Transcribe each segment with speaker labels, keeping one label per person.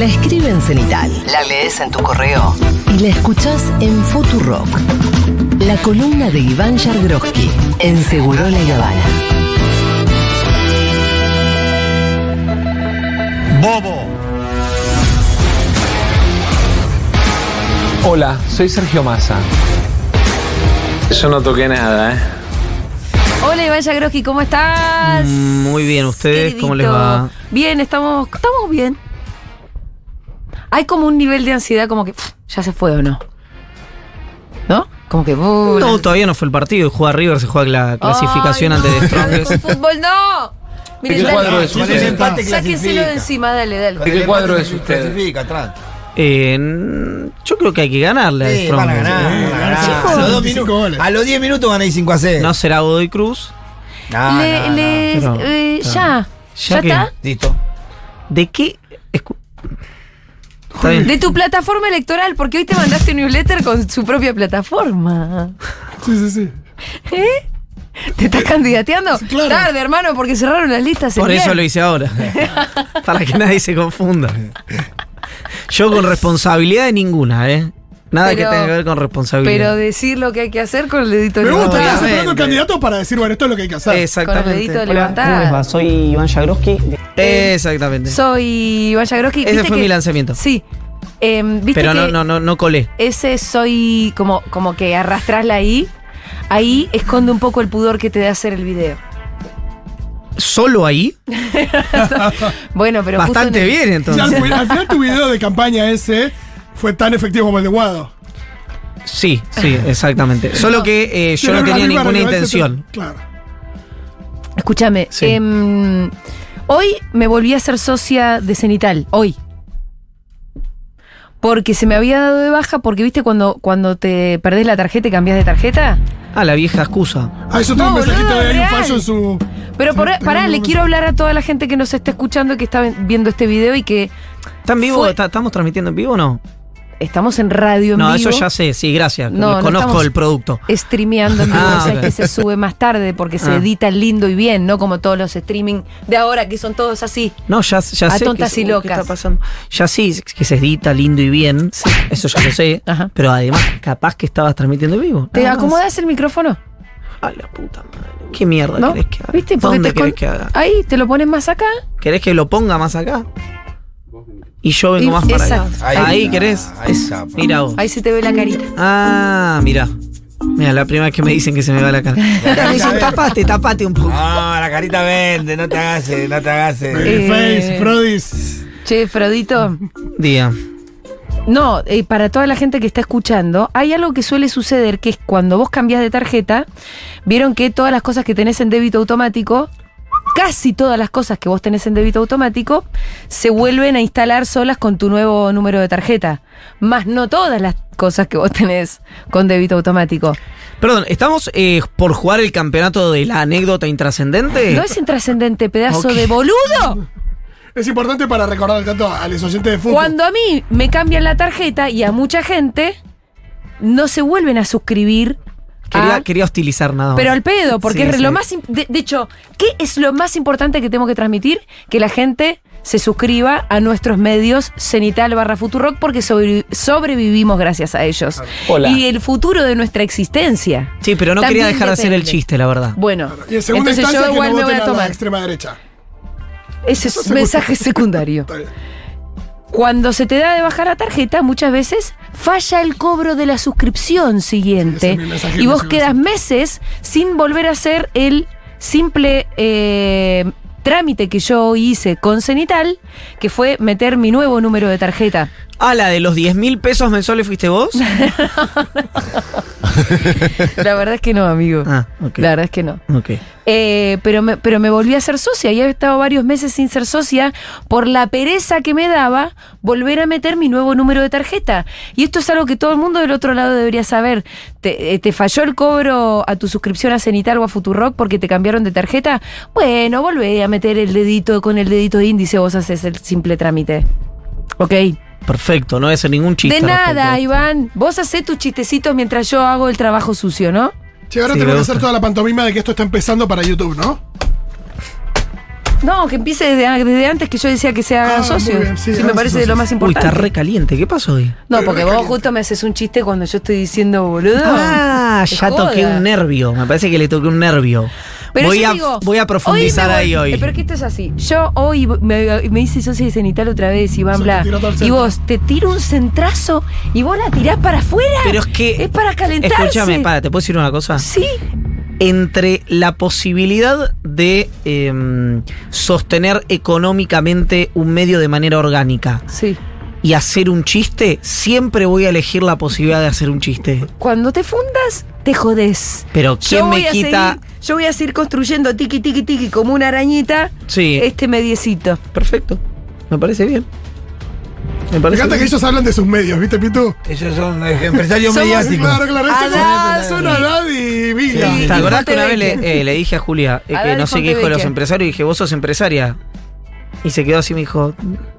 Speaker 1: La escribe en Cenital. La lees en tu correo. Y la escuchás en Futurock. La columna de Iván Yargroski en Segurola y Habana.
Speaker 2: Bobo.
Speaker 3: Hola, soy Sergio Massa. Yo no toqué nada, ¿eh?
Speaker 4: Hola Iván Yagroski, ¿cómo estás?
Speaker 5: Mm, Muy bien, ¿ustedes cómo les va?
Speaker 4: Bien, estamos, estamos bien. Hay como un nivel de ansiedad como que pff, ya se fue o no. ¿No? Como que... uh,
Speaker 5: No,
Speaker 4: la-
Speaker 5: todavía no fue el partido. Juega River, se juega la clasificación
Speaker 4: Ay,
Speaker 5: ante
Speaker 4: no,
Speaker 5: de Strongest.
Speaker 4: fútbol no.
Speaker 3: ¿De qué cuadro es usted?
Speaker 4: Sáquenselo de encima, dale, dale.
Speaker 3: ¿De qué cuadro es usted?
Speaker 5: Eh, yo creo que hay que ganarle a
Speaker 2: Sí, van a
Speaker 5: Strongest.
Speaker 2: ganar,
Speaker 5: ¿eh?
Speaker 2: van a ganar.
Speaker 4: Chicos.
Speaker 2: A los, dos
Speaker 6: 25
Speaker 2: minutos, a los 10 minutos ganáis 5 a 0.
Speaker 5: No será Godoy Cruz.
Speaker 2: No,
Speaker 4: le,
Speaker 2: no, no.
Speaker 4: le-
Speaker 5: Pero-
Speaker 4: eh, ya.
Speaker 5: ¿Ya
Speaker 4: ¿Ya está?
Speaker 2: Listo.
Speaker 5: ¿De qué?
Speaker 4: De tu plataforma electoral, porque hoy te mandaste un newsletter con su propia plataforma.
Speaker 6: Sí, sí, sí.
Speaker 4: ¿Eh? ¿Te estás candidateando?
Speaker 6: Claro.
Speaker 4: Tarde, hermano, porque cerraron las listas.
Speaker 5: Por eso lo hice ahora. Para que nadie se confunda. Yo con responsabilidad de ninguna, ¿eh? Nada
Speaker 4: Pero-
Speaker 5: que tenga que ver con responsabilidad.
Speaker 4: Pero decir lo que hay que hacer con el dedito
Speaker 6: Me gusta,
Speaker 4: levantado.
Speaker 6: estás esperando el candidato para decir, bueno, esto es lo que hay que hacer.
Speaker 4: Con el
Speaker 5: Exactamente.
Speaker 4: dedito
Speaker 5: Hola,
Speaker 4: levantado.
Speaker 5: ¿cómo les va? Soy Iván Jagroski. Exactamente.
Speaker 4: Soy Iván Yagroski.
Speaker 5: Ese
Speaker 4: ¿Viste
Speaker 5: fue
Speaker 4: que-
Speaker 5: mi lanzamiento.
Speaker 4: Sí. Em, ¿viste
Speaker 5: Pero no,
Speaker 4: que
Speaker 5: no, no, no colé.
Speaker 4: Ese soy como, como que arrastrarla ahí. Ahí esconde un poco el pudor que te da hacer el video.
Speaker 5: ¿Solo ahí?
Speaker 4: Bueno, pero justo
Speaker 5: Bastante
Speaker 4: en el-
Speaker 5: bien, entonces.
Speaker 6: al final tu video de campaña ese fue tan efectivo como el de Guado.
Speaker 5: Sí, sí, exactamente. Solo que eh, yo no tenía ninguna intención.
Speaker 6: Claro.
Speaker 4: Escúchame.
Speaker 5: Sí.
Speaker 4: em, hoy me volví a ser socia de Cenital. Hoy. Porque se me había dado de baja, porque viste cuando, cuando te perdés la tarjeta y cambias de tarjeta.
Speaker 5: Ah, la vieja excusa.
Speaker 6: Ah, eso tengo
Speaker 4: No,
Speaker 6: un mensajito de hay un fallo en su.
Speaker 4: Pero por- pará, le
Speaker 6: mensaje.
Speaker 4: quiero hablar a toda la gente que nos está escuchando y que está viendo este video y que
Speaker 5: ¿Está en vivo?
Speaker 4: Fue-
Speaker 5: ¿Está- ¿Estamos transmitiendo en vivo o no?
Speaker 4: Estamos en radio en
Speaker 5: No,
Speaker 4: vivo.
Speaker 5: eso ya sé, sí, gracias.
Speaker 4: No, no
Speaker 5: Conozco el producto.
Speaker 4: streameando en vivo,
Speaker 5: Ah,
Speaker 4: o sea,
Speaker 5: ok.
Speaker 4: que se sube más tarde porque se
Speaker 5: Ah.
Speaker 4: edita lindo y bien, no como todos los streaming de ahora que son todos así.
Speaker 5: No, ya, ya
Speaker 4: A
Speaker 5: sé.
Speaker 4: tontas
Speaker 5: que,
Speaker 4: y
Speaker 5: ¿qué
Speaker 4: locas.
Speaker 5: está pasando? Ya sí, que se edita lindo y bien. Eso ya lo sé.
Speaker 4: Ajá.
Speaker 5: Pero además, capaz que estabas transmitiendo en vivo.
Speaker 4: ¿Te acomodas el micrófono?
Speaker 5: A la puta madre. ¿Qué mierda
Speaker 4: ¿No?
Speaker 5: querés que haga?
Speaker 4: ¿Viste? Porque
Speaker 5: ¿Dónde querés que haga?
Speaker 4: Ahí, te lo pones más acá.
Speaker 5: ¿Querés que lo ponga más acá? Y yo vengo
Speaker 4: Y-
Speaker 5: más para
Speaker 4: exacto.
Speaker 2: Ahí
Speaker 5: Ahí,
Speaker 2: está,
Speaker 5: querés.
Speaker 2: ahí está.
Speaker 5: Mira vos.
Speaker 4: Ahí se te ve la carita.
Speaker 5: Ah, mira. Mira, la primera vez que me dicen que se me va la cara. Me dicen, tapate, tapate un poco.
Speaker 2: No, la carita vende, no te hagas, eh, no te hagas. eh.
Speaker 6: Eh,
Speaker 4: Eh.
Speaker 6: Face, Frodis.
Speaker 4: Che, Frodito.
Speaker 5: Día.
Speaker 4: No, eh, para toda la gente que está escuchando, hay algo que suele suceder que es cuando vos cambias de tarjeta, vieron que todas las cosas que tenés en débito automático, casi todas las cosas que vos tenés en débito automático, se vuelven a instalar solas con tu nuevo número de tarjeta. Más no todas las cosas que vos tenés con débito automático.
Speaker 5: Perdón, ¿estamos eh, por jugar el campeonato de la anécdota intrascendente?
Speaker 4: ¿No es intrascendente, pedazo de boludo?
Speaker 6: Es importante para recordar tanto a los oyentes de fútbol.
Speaker 4: Cuando a mí me cambian la tarjeta y a mucha gente, no se vuelven a suscribir.
Speaker 5: Quería,
Speaker 4: a-
Speaker 5: quería hostilizar nada más.
Speaker 4: Pero al pedo, porque
Speaker 5: Sí,
Speaker 4: es
Speaker 5: sí.
Speaker 4: lo más. De, de hecho, ¿qué es lo más importante que tenemos que transmitir? Que la gente se suscriba a nuestros medios Cenital barra Futurock porque sobrevi- sobrevivimos gracias a ellos.
Speaker 5: Hola.
Speaker 4: Y el futuro de nuestra existencia.
Speaker 5: Sí, pero no quería dejar de hacer el chiste, la verdad.
Speaker 4: Bueno,
Speaker 6: Y en segunda
Speaker 4: entonces yo
Speaker 6: que
Speaker 4: igual
Speaker 6: no
Speaker 4: me voy a
Speaker 6: a la
Speaker 4: tomar.
Speaker 6: extrema derecha.
Speaker 4: Ese es
Speaker 6: Eso
Speaker 4: mensaje secundario.
Speaker 6: Está bien.
Speaker 4: Cuando se te da de bajar la tarjeta, muchas veces falla el cobro de la suscripción siguiente. Y vos quedas meses sin volver a hacer el simple eh, trámite que yo hice con Cenital, que fue meter mi nuevo número de tarjeta.
Speaker 5: Ah, la de los 10 mil pesos mensuales fuiste vos.
Speaker 4: La verdad es que no, amigo.
Speaker 5: Ah, ok.
Speaker 4: La verdad es que no.
Speaker 5: Ok.
Speaker 4: Eh, pero, me, pero me volví a ser socia y he estado varios meses sin ser socia por la pereza que me daba volver a meter mi nuevo número de tarjeta. Y esto es algo que todo el mundo del otro lado debería saber. ¿Te, eh, te falló el cobro a tu suscripción a Cenital o a Futurock porque te cambiaron de tarjeta? Bueno, volvé a meter el dedito con el dedito de índice, vos haces el simple trámite. Ok.
Speaker 5: Perfecto, no voy a hacer ningún chiste.
Speaker 4: de
Speaker 5: a
Speaker 4: nada. Iván. Vos hacés tus chistecitos mientras yo hago el trabajo sucio, ¿no?
Speaker 6: Che, ahora
Speaker 5: Sí,
Speaker 6: tenemos que
Speaker 5: gusta.
Speaker 6: hacer toda la pantomima de que esto está empezando para YouTube, ¿no?
Speaker 4: No, que empiece desde, desde antes que yo decía que se hagan
Speaker 6: Ah,
Speaker 4: socios.
Speaker 6: muy bien, sí,
Speaker 4: Sí, me parece de lo más
Speaker 5: Uy,
Speaker 4: importante.
Speaker 5: está re caliente. ¿Qué pasó hoy?
Speaker 4: no, porque vos justo me haces un chiste cuando yo estoy diciendo boludo.
Speaker 5: Ah, ya toqué un nervio. Me parece que le toqué un nervio.
Speaker 4: Pero
Speaker 5: voy,
Speaker 4: yo
Speaker 5: a,
Speaker 4: digo,
Speaker 5: voy a profundizar
Speaker 4: voy-
Speaker 5: ahí hoy.
Speaker 4: Pero que esto es así. Yo hoy me, me hice socia de cenital otra vez, Iván Bla. Y vos te tiro un centrazo y vos la tirás para afuera.
Speaker 5: Pero es que.
Speaker 4: Es para calentarse.
Speaker 5: Escúchame, para, ¿te puedo decir una cosa?
Speaker 4: Sí.
Speaker 5: Entre la posibilidad de em, sostener económicamente un medio de manera orgánica
Speaker 4: Sí.
Speaker 5: Y hacer un chiste, siempre voy a elegir la posibilidad de hacer un chiste.
Speaker 4: Cuando te fundas, te jodés.
Speaker 5: Pero ¿quién
Speaker 4: Yo
Speaker 5: me quita?
Speaker 4: seguir- yo voy a seguir construyendo tiki tiki tiki como una arañita
Speaker 5: Sí,
Speaker 4: este mediecito.
Speaker 5: perfecto. Me parece bien. Me
Speaker 6: Me
Speaker 5: parece
Speaker 6: encanta que ellos hablan de sus medios, ¿viste, Pitu?
Speaker 2: Ellos son eh, empresarios mediáticos.
Speaker 6: Claro, claro,
Speaker 4: Adán.
Speaker 6: son Adán y Vila.
Speaker 4: Sí.
Speaker 5: ¿Te acordás que una vez le, eh, le dije a Julia eh, que no sé qué dijo de los empresarios? Y dije, vos sos empresaria. Y se quedó así, me dijo,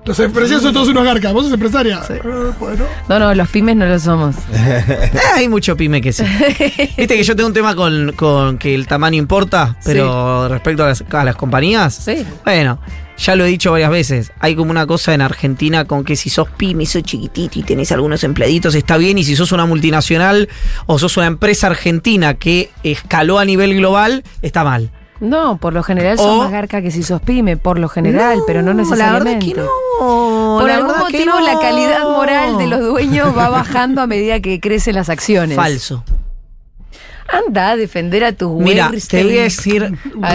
Speaker 6: Los empresarios son todos unos garcas. ¿Vos sos empresaria? Ah, bueno.
Speaker 4: No, no, los pymes no lo somos.
Speaker 5: "Eh, hay mucho pyme que sí. Viste que yo tengo un tema con, con que el tamaño importa, pero respecto a las, a las compañías,
Speaker 4: Sí.
Speaker 5: bueno, ya lo he dicho varias veces. Hay como una cosa en Argentina con que si sos pyme, sos chiquitito y tenés algunos empleaditos, está bien. Y si sos una multinacional o sos una empresa argentina que escaló a nivel global, está mal.
Speaker 4: No, por lo general
Speaker 5: O-
Speaker 4: son más garca que si sos pyme, por lo general, pero no
Speaker 5: La
Speaker 4: necesariamente.
Speaker 5: verdad que no.
Speaker 4: Por
Speaker 5: la
Speaker 4: algún motivo
Speaker 5: no.
Speaker 4: la calidad moral de los dueños va bajando a medida que crecen las acciones.
Speaker 5: Falso.
Speaker 4: Anda a defender a tus
Speaker 5: Mira, te voy a decir,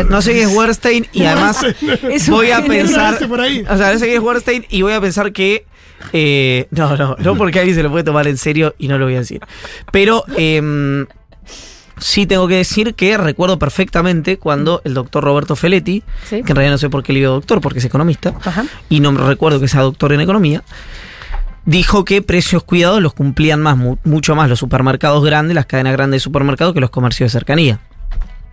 Speaker 5: no sé qué es Werstein y además
Speaker 4: Es
Speaker 5: voy a pensar,
Speaker 6: Ese por ahí.
Speaker 5: o sea, no sé qué es Werstein y voy a pensar que, eh, no, no, no porque alguien se lo puede tomar en serio y no lo voy a decir. Pero em, sí tengo que decir que recuerdo perfectamente cuando el doctor Roberto Feletti,
Speaker 4: Sí.
Speaker 5: que en realidad no sé por qué le digo doctor, porque es economista,
Speaker 4: Ajá.
Speaker 5: y no me recuerdo que sea doctor en economía, dijo que precios cuidados los cumplían más, mu- mucho más los supermercados grandes, las cadenas grandes de supermercados que los comercios de cercanía.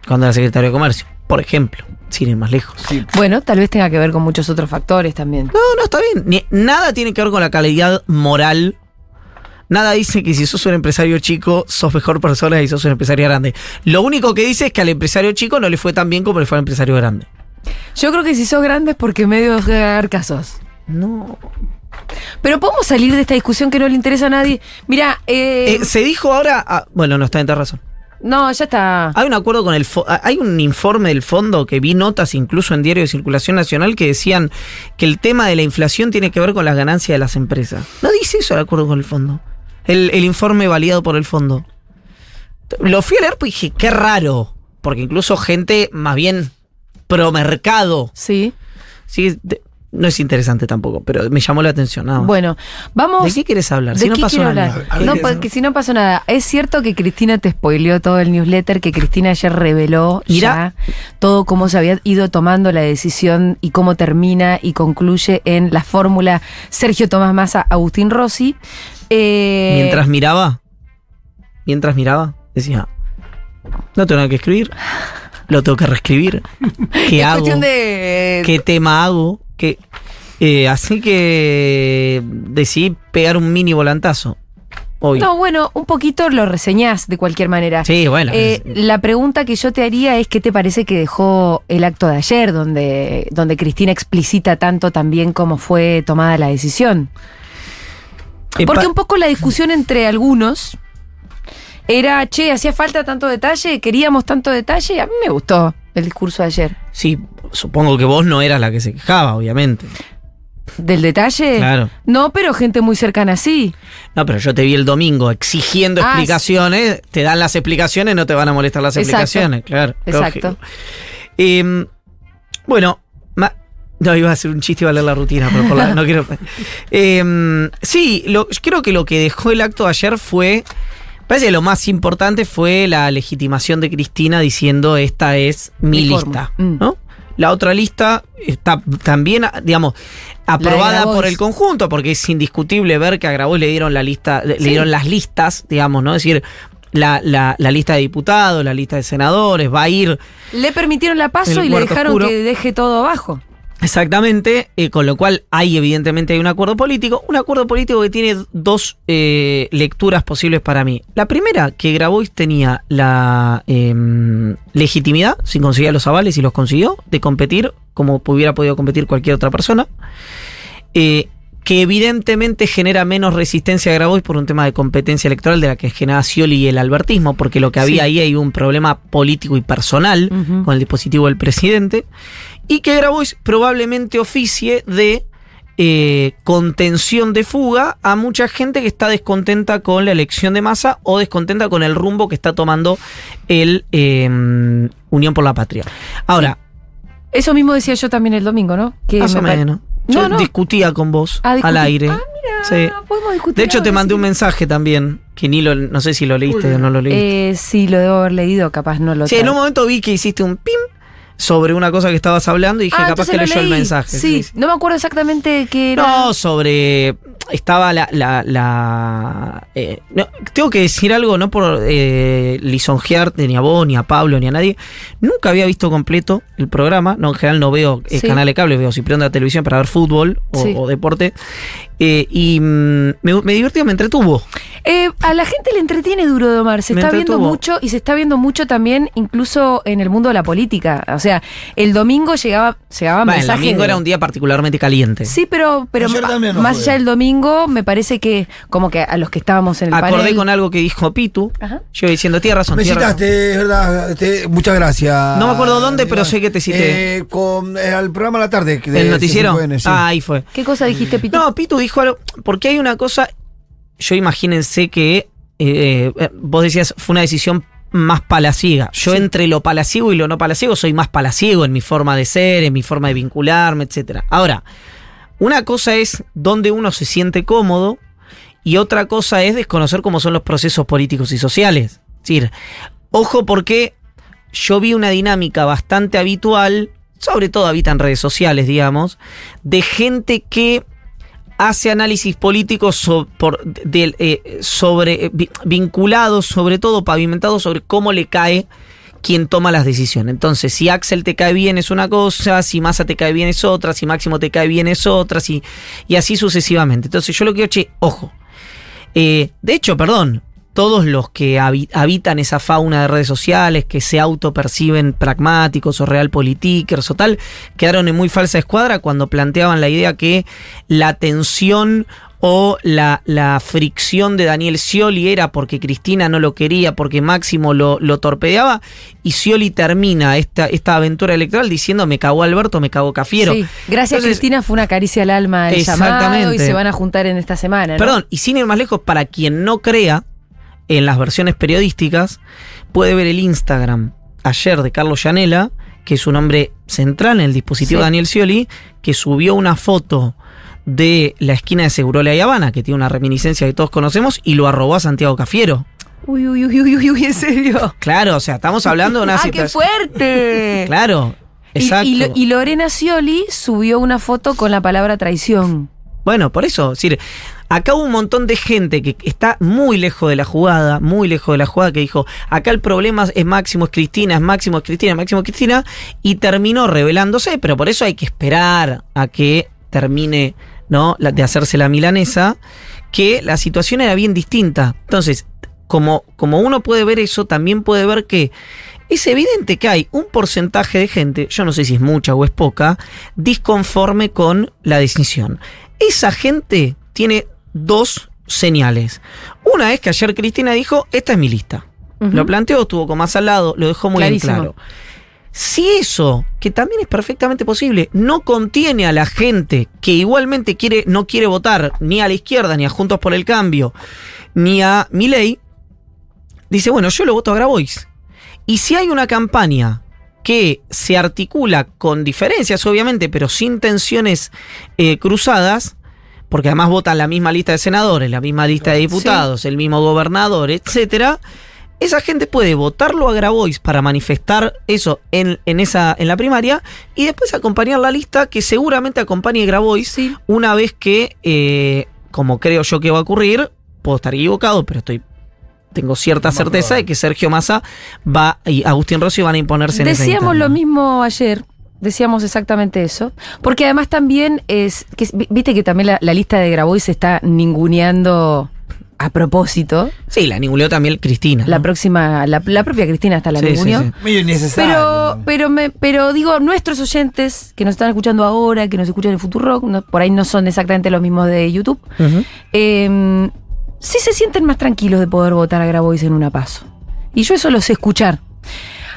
Speaker 5: Cuando era secretario de comercio, por ejemplo, sin ir más lejos.
Speaker 4: Bueno, tal vez tenga que ver con muchos otros factores también.
Speaker 5: No, no, está bien. Ni- nada tiene que ver con la calidad moral. Nada dice que si sos un empresario chico, sos mejor persona y sos un empresario grande. Lo único que dice es que al empresario chico no le fue tan bien como le fue al empresario grande.
Speaker 4: Yo creo que si sos grande es porque medio garcasos.
Speaker 5: No.
Speaker 4: Pero podemos salir de esta discusión que no le interesa a nadie. Mira, eh,
Speaker 5: Eh, se dijo ahora. ah, bueno, no está en razón.
Speaker 4: no, ya está.
Speaker 5: Hay un acuerdo con el ah, hay un informe del fondo que vi notas incluso en diario de circulación nacional que decían que el tema de la inflación tiene que ver con las ganancias de las empresas. No dice eso el acuerdo con el fondo. El, el informe validado por el fondo. Lo fui a leer pues dije, qué raro. Porque incluso gente más bien pro mercado.
Speaker 4: Sí.
Speaker 5: Sí, de- no es interesante tampoco, pero me llamó la atención. nada más.
Speaker 4: Bueno, vamos.
Speaker 5: ¿De qué quieres hablar?
Speaker 4: ¿De
Speaker 5: Si no
Speaker 4: qué
Speaker 5: pasó nada.
Speaker 4: No, porque si no pasó nada. Es cierto que Cristina te spoileó todo el newsletter, que Cristina ayer reveló
Speaker 5: Mira.
Speaker 4: ya todo cómo se había ido tomando la decisión y cómo termina y concluye en la fórmula Sergio Tomás Massa, Agustín Rossi. Eh,
Speaker 5: Mientras miraba, mientras miraba, decía, no tengo nada que escribir, lo tengo que reescribir. ¿Qué
Speaker 4: es
Speaker 5: hago?
Speaker 4: de.
Speaker 5: ¿Qué tema hago? ¿Qué? Eh, así que decidí pegar un mini volantazo. Hoy.
Speaker 4: No, bueno, un poquito lo reseñás de cualquier manera.
Speaker 5: Sí, bueno.
Speaker 4: Eh, la pregunta que yo te haría es qué te parece que dejó el acto de ayer, donde, donde Cristina explicita tanto también cómo fue tomada la decisión. Porque un poco la discusión entre algunos era, che, hacía falta tanto detalle, queríamos tanto detalle. A mí me gustó el discurso de ayer.
Speaker 5: Sí, supongo que vos no eras la que se quejaba, obviamente.
Speaker 4: ¿Del detalle?
Speaker 5: Claro.
Speaker 4: No, pero gente muy cercana sí.
Speaker 5: No, pero yo te vi el domingo exigiendo
Speaker 4: Ah,
Speaker 5: explicaciones, te dan las explicaciones, no te van a molestar las
Speaker 4: Exacto.
Speaker 5: explicaciones, claro.
Speaker 4: Exacto.
Speaker 5: Eh, bueno, no iba a hacer un chiste y iba a leer la rutina, pero por la- no quiero. Eh, sí, lo- yo creo que lo que dejó el acto de ayer fue. Parece que lo más importante fue la legitimación de Cristina diciendo esta es mi
Speaker 4: Mi
Speaker 5: lista.
Speaker 4: Mm.
Speaker 5: ¿no? La otra lista está también, digamos, aprobada por el conjunto, porque es indiscutible ver que a Grabois le dieron la lista, le
Speaker 4: Sí.
Speaker 5: dieron las listas, digamos, ¿no? Es decir, la, la- la lista de diputados, la lista de senadores, va a ir.
Speaker 4: Le permitieron la paso y le dejaron
Speaker 5: oscuro.
Speaker 4: que deje todo abajo.
Speaker 5: Exactamente, eh, con lo cual hay evidentemente un acuerdo político, un acuerdo político que tiene dos eh, lecturas posibles para mí. La primera, que Grabois tenía la em, legitimidad, si conseguía los avales y los consiguió, de competir como hubiera podido competir cualquier otra persona, eh, que evidentemente genera menos resistencia a Grabois por un tema de competencia electoral de la que genera Scioli y el albertismo, porque lo que había ahí hay un problema político y personal con el dispositivo del presidente, y que Grabois probablemente oficie de eh, contención de fuga a mucha gente que está descontenta con la elección de masa o descontenta con el rumbo que está tomando el eh, Unión por la Patria. Ahora,
Speaker 4: Eso mismo decía yo también el domingo, ¿no? Que
Speaker 5: más o
Speaker 4: me
Speaker 5: menos. Yo
Speaker 4: no.
Speaker 5: discutía con vos
Speaker 4: Ah,
Speaker 5: al aire.
Speaker 4: Ah, mira,
Speaker 5: Sí.
Speaker 4: podemos discutir.
Speaker 5: De hecho, te mandé
Speaker 4: sí.
Speaker 5: un mensaje también, que ni lo, no sé si lo leíste o no lo leíste.
Speaker 4: Eh, sí, lo debo haber leído, capaz no lo
Speaker 5: sí, en un momento vi que hiciste un pim sobre una cosa que estabas hablando y dije,
Speaker 4: Ah,
Speaker 5: capaz que leyó
Speaker 4: lo
Speaker 5: el
Speaker 4: leí.
Speaker 5: mensaje.
Speaker 4: Sí, no me acuerdo exactamente qué era.
Speaker 5: No, sobre. Estaba la. la, la- eh, no, tengo que decir algo, no por eh, lisonjearte ni a vos, ni a Pablo, ni a nadie. Nunca había visto completo el programa. No, en general no veo eh,
Speaker 4: Sí.
Speaker 5: canal de cable, veo si prendo la televisión para ver fútbol o,
Speaker 4: Sí.
Speaker 5: o deporte. Eh, y mm, me, me divertió, me entretuvo.
Speaker 4: Eh, a la gente le entretiene Duro de Omar. Se
Speaker 5: Me
Speaker 4: está viendo mucho y se está viendo mucho también, incluso en el mundo de la política. O sea, el domingo llegaba, llegaba
Speaker 5: Bueno, el
Speaker 4: mensaje
Speaker 5: domingo
Speaker 4: de-
Speaker 5: era un día particularmente caliente.
Speaker 4: Sí, pero, pero
Speaker 2: Ayer
Speaker 4: ma-
Speaker 2: también no
Speaker 4: más
Speaker 2: fue.
Speaker 4: allá del domingo, me parece que como que a los que estábamos en el
Speaker 5: Acordé
Speaker 4: panel.
Speaker 5: con algo que dijo Pitu.
Speaker 4: Ajá.
Speaker 5: Yo diciendo, tienes razón.
Speaker 2: Me
Speaker 5: tiene razón".
Speaker 2: citaste, es verdad. este, muchas gracias.
Speaker 5: No me acuerdo dónde, pero sé que te cité.
Speaker 2: Eh, con eh, al programa a la tarde. que de
Speaker 5: ¿El noticiero?
Speaker 2: CCN, sí.
Speaker 5: Ah, ahí fue.
Speaker 4: ¿Qué cosa dijiste, Pito?
Speaker 5: No, Pitu dijo algo. Porque hay una cosa. Yo imagínense que. eh, eh, vos decías, fue una decisión más palaciega. Yo entre lo palaciego y lo no palaciego soy más palaciego en mi forma de ser, en mi forma de vincularme, etcétera. Ahora, una cosa es donde uno se siente cómodo y otra cosa es desconocer cómo son los procesos políticos y sociales. Es decir, ojo porque yo vi una dinámica bastante habitual, sobre todo habita en redes sociales, digamos, de gente que hace análisis políticos eh, sobre, eh, vi- vinculados, sobre todo pavimentados sobre cómo le cae quien toma las decisiones. Entonces, si Axel te cae bien es una cosa, si Massa te cae bien es otra, si Máximo te cae bien es otra, y así sucesivamente. Entonces, yo lo que che, ojo. Eh, de hecho, perdón, todos los que habi- habitan esa fauna de redes sociales, que se autoperciben pragmáticos o realpolitikers o tal, quedaron en muy falsa escuadra cuando planteaban la idea que la tensión o la, la fricción de Daniel Scioli era porque Cristina no lo quería, porque Máximo lo, lo torpedeaba, y Scioli termina esta, esta aventura electoral diciendo me cagó Alberto, me cagó Cafiero.
Speaker 4: Sí, gracias
Speaker 5: Entonces,
Speaker 4: Cristina fue una caricia al alma el llamado y
Speaker 5: Exactamente.
Speaker 4: se van a juntar en esta semana. ¿no?
Speaker 5: Perdón, y sin ir más lejos, para quien no crea en las versiones periodísticas, puede ver el Instagram ayer de Carlos Llanela, que es un hombre central en el dispositivo
Speaker 4: Sí.
Speaker 5: de Daniel Scioli, que subió una foto de la esquina de Segurola y Habana, que tiene una reminiscencia que todos conocemos, y lo arrobó a Santiago Cafiero.
Speaker 4: Uy, uy, uy, uy, uy, uy, en serio.
Speaker 5: Claro, o sea, estamos hablando de una
Speaker 4: ¡Ah, qué fuerte!
Speaker 5: Claro,
Speaker 4: Y-
Speaker 5: exacto.
Speaker 4: Y, y Lorena Scioli subió una foto con la palabra traición.
Speaker 5: Bueno, por eso, es decir, acá hubo un montón de gente que está muy lejos de la jugada, muy lejos de la jugada, que dijo, acá el problema es Máximo, es Cristina, es Máximo, es Cristina, es Máximo, es Cristina, y terminó revelándose, pero por eso hay que esperar a que termine, ¿no? De hacerse la milanesa, que la situación era bien distinta. Entonces, como, como uno puede ver eso, también puede ver que es evidente que hay un porcentaje de gente, yo no sé si es mucha o es poca, disconforme con la decisión. Esa gente tiene dos señales. Una es que ayer Cristina dijo, esta es mi lista. Lo planteó, estuvo con más al lado, lo dejó muy en claro. Si eso, que también es perfectamente posible, no contiene a la gente que igualmente quiere, no quiere votar ni a la izquierda, ni a Juntos por el Cambio, ni a Milei, dice, bueno, yo lo voto a Grabois. Y si hay una campaña que se articula con diferencias, obviamente, pero sin tensiones eh, cruzadas, porque además votan la misma lista de senadores, la misma lista de diputados, el mismo gobernador, etcétera, esa gente puede votarlo a Grabois para manifestar eso en, en esa, en la primaria y después acompañar la lista que seguramente acompañe Grabois
Speaker 4: Sí.
Speaker 5: una vez que, eh, como creo yo que va a ocurrir, puedo estar equivocado, pero estoy tengo cierta certeza de que Sergio Massa va y Agustín Rossi van a imponerse en esa
Speaker 4: Decíamos lo mismo ayer. Decíamos exactamente eso. Porque además también es. Que, Viste que también la, la lista de Grabois se está ninguneando a propósito.
Speaker 5: Sí, la ninguneó también Cristina.
Speaker 4: La próxima, la, la propia Cristina hasta la
Speaker 5: Sí, sí,
Speaker 4: ninguneó.
Speaker 5: sí.
Speaker 2: Innecesario.
Speaker 4: Pero, pero, me, pero digo, nuestros oyentes que nos están escuchando ahora, que nos escuchan en Futurock, no, por ahí no son exactamente los mismos de YouTube, eh, sí se sienten más tranquilos de poder votar a Grabois en una paso. Y yo eso lo sé escuchar.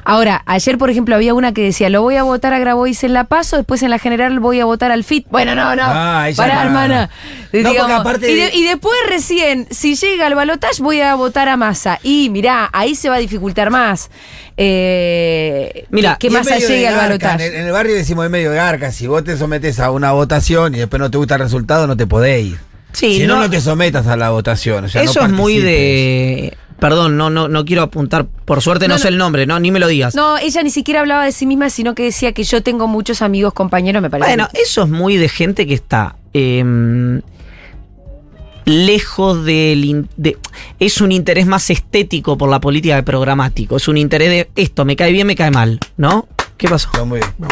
Speaker 4: Ahora, ayer, por ejemplo, había una que decía, lo voy a votar a Grabois en la paso, después en la general voy a votar al FIT. Bueno, no, no.
Speaker 2: Ah, ella
Speaker 4: Pará,
Speaker 2: no.
Speaker 4: hermana.
Speaker 2: No, porque aparte
Speaker 4: y,
Speaker 2: de-
Speaker 4: y después recién, si llega al balotaje, voy a votar a Massa. Y mirá, ahí se va a dificultar más. Eh,
Speaker 5: Mira,
Speaker 4: que,
Speaker 2: Y
Speaker 4: Massa
Speaker 2: medio de
Speaker 4: llegue al
Speaker 2: garca,
Speaker 4: balotaje.
Speaker 2: En el, en el barrio decimos es medio de garca. Si vos te sometes a una votación y después no te gusta el resultado, no te podés ir.
Speaker 5: Sí,
Speaker 2: si no,
Speaker 5: no-
Speaker 2: no te sometas a la votación. o sea, no
Speaker 5: Eso es muy
Speaker 2: participes.
Speaker 5: de. Perdón, no, no, no quiero apuntar. Por suerte no,
Speaker 4: No,
Speaker 5: sé
Speaker 4: no.
Speaker 5: el nombre, no, ni me lo digas.
Speaker 4: No, ella ni siquiera hablaba de sí misma, sino que decía que yo tengo muchos amigos, compañeros, me parece.
Speaker 5: Bueno, eso es muy de gente que está em, lejos del... de- es un interés más estético por la política que programático. Es un interés de esto, me cae bien, me cae mal, ¿no? ¿Qué pasó?
Speaker 2: Está muy bien.
Speaker 6: Me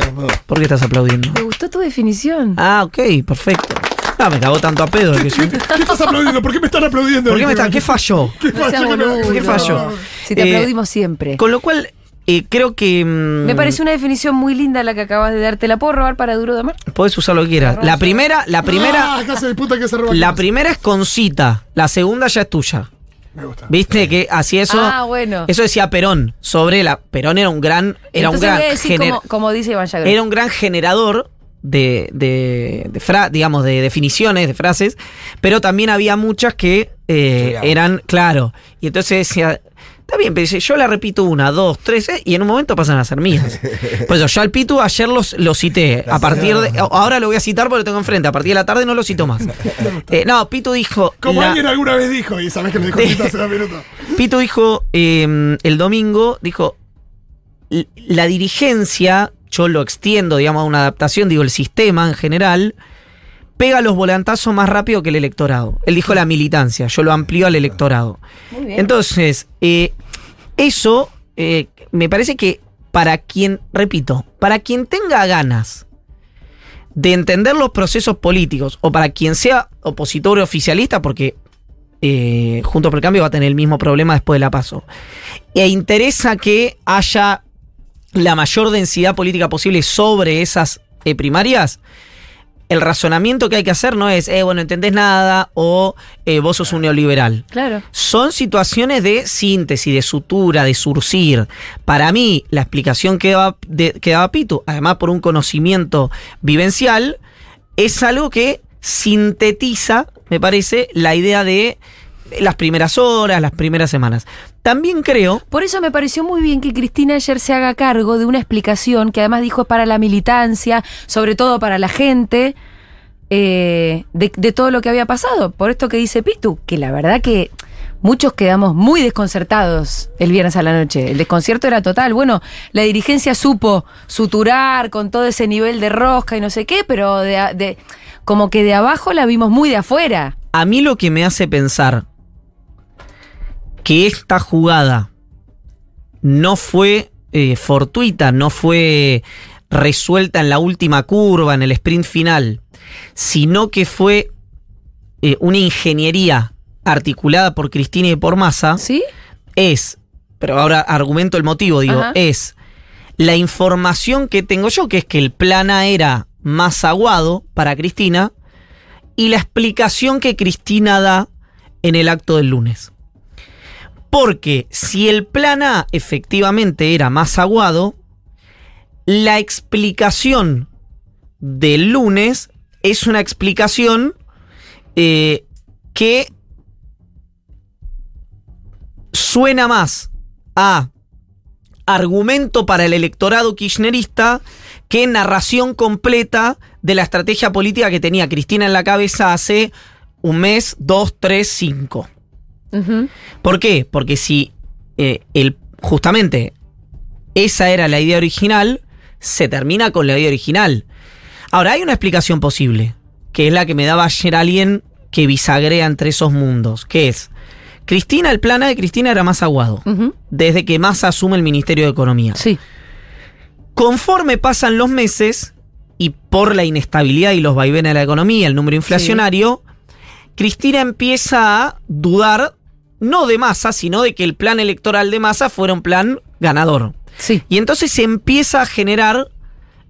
Speaker 2: bien.
Speaker 5: ¿Por qué estás aplaudiendo?
Speaker 4: Me gustó tu definición.
Speaker 5: Ah, ok, perfecto. No, me cagó tanto a pedo. que yo-
Speaker 6: ¿Qué estás aplaudiendo? ¿Por qué me están aplaudiendo?
Speaker 5: ¿Por qué me están? ¿Qué falló?
Speaker 6: ¿Qué
Speaker 4: No
Speaker 6: falló? ¿Qué.
Speaker 5: ¿Qué falló?
Speaker 4: Si te
Speaker 5: Eh,
Speaker 4: aplaudimos siempre.
Speaker 5: Con lo cual, eh, creo que... mm,
Speaker 4: Me parece una definición muy linda la que acabas de dar. ¿Te la puedo robar para Duro de Amar?
Speaker 5: Puedes usar lo que quieras. La primera, la primera,
Speaker 6: Ah, casa de puta que se roba.
Speaker 5: la primera es con cita. La segunda ya es tuya.
Speaker 6: Me gusta.
Speaker 5: ¿Viste que así eso?
Speaker 4: Ah, bueno.
Speaker 5: Eso decía Perón sobre la Perón era un gran era
Speaker 4: Entonces
Speaker 5: un gran
Speaker 4: voy a decir
Speaker 5: gener-
Speaker 4: como, como dice Iván
Speaker 5: era un gran generador de, de, de fra- digamos de definiciones de frases, pero también había muchas que eh, eran claro y entonces decía Está bien, pero dice, yo la repito una, dos, tres, eh, y en un momento pasan a ser mías. Pues yo, yo al Pitu ayer los, lo cité. A partir de. Ahora lo voy a citar porque lo tengo enfrente. A partir de la tarde no lo cito más. Eh, no, Pitu dijo.
Speaker 6: Como
Speaker 5: la-
Speaker 6: alguien alguna vez dijo, y sabes que lo dijo
Speaker 5: Sí.
Speaker 6: Tito hace dos minutos.
Speaker 5: Pito dijo eh, el domingo, dijo, "L- la dirigencia, yo lo extiendo, digamos, a una adaptación, digo, el sistema en general, pega los volantazos más rápido que el electorado. Él dijo la militancia, yo lo amplío al electorado.
Speaker 4: Muy bien.
Speaker 5: Entonces, eh, eso eh, me parece que para quien, repito, para quien tenga ganas de entender los procesos políticos, o para quien sea opositor o oficialista, porque eh, Junto por el Cambio va a tener el mismo problema después de la paso, e interesa que haya la mayor densidad política posible sobre esas eh, primarias, el razonamiento que hay que hacer no es, eh, bueno, entendés nada o eh, vos sos un neoliberal.
Speaker 4: Claro.
Speaker 5: Son situaciones de síntesis, de sutura, de surcir. Para mí, la explicación que daba, de- que daba Pitu, además por un conocimiento vivencial, es algo que sintetiza, me parece, la idea de las primeras horas, las primeras semanas. También creo
Speaker 4: Por eso me pareció muy bien que Cristina ayer se haga cargo de una explicación que además dijo es para la militancia, sobre todo para la gente, eh, de, de todo lo que había pasado. Por esto que dice Pitu, que la verdad que muchos quedamos muy desconcertados el viernes a la noche. El desconcierto era total. Bueno, la dirigencia supo suturar con todo ese nivel de rosca y no sé qué, pero de- como que de abajo la vimos muy de afuera.
Speaker 5: A mí lo que me hace pensar que esta jugada no fue eh, fortuita, no fue resuelta en la última curva, en el sprint final, sino que fue eh, una ingeniería articulada por Cristina y por Massa,
Speaker 4: ¿Sí?
Speaker 5: es, pero ahora argumento el motivo, digo,
Speaker 4: Ajá.
Speaker 5: es la información que tengo yo, que es que el plan A era más aguado para Cristina, y la explicación que Cristina da en el acto del lunes. Porque si el plan A efectivamente era más aguado, la explicación del lunes es una explicación eh, que suena más a argumento para el electorado kirchnerista que narración completa de la estrategia política que tenía Cristina en la cabeza hace un mes, dos, tres, cinco. ¿Por qué? Porque si eh, el, justamente esa era la idea original, se termina con la idea original. Ahora, hay una explicación posible, que es la que me daba ayer alguien que bisagrea entre esos mundos, que es, Cristina, el plan A de Cristina era más aguado, desde que más asume el Ministerio de Economía.
Speaker 4: Sí.
Speaker 5: Conforme pasan los meses y por la inestabilidad y los vaivenes de la economía, el número inflacionario, Cristina empieza a dudar no de Massa, sino de que el plan electoral de Massa fuera un plan ganador.
Speaker 4: Sí.
Speaker 5: Y entonces se empieza a generar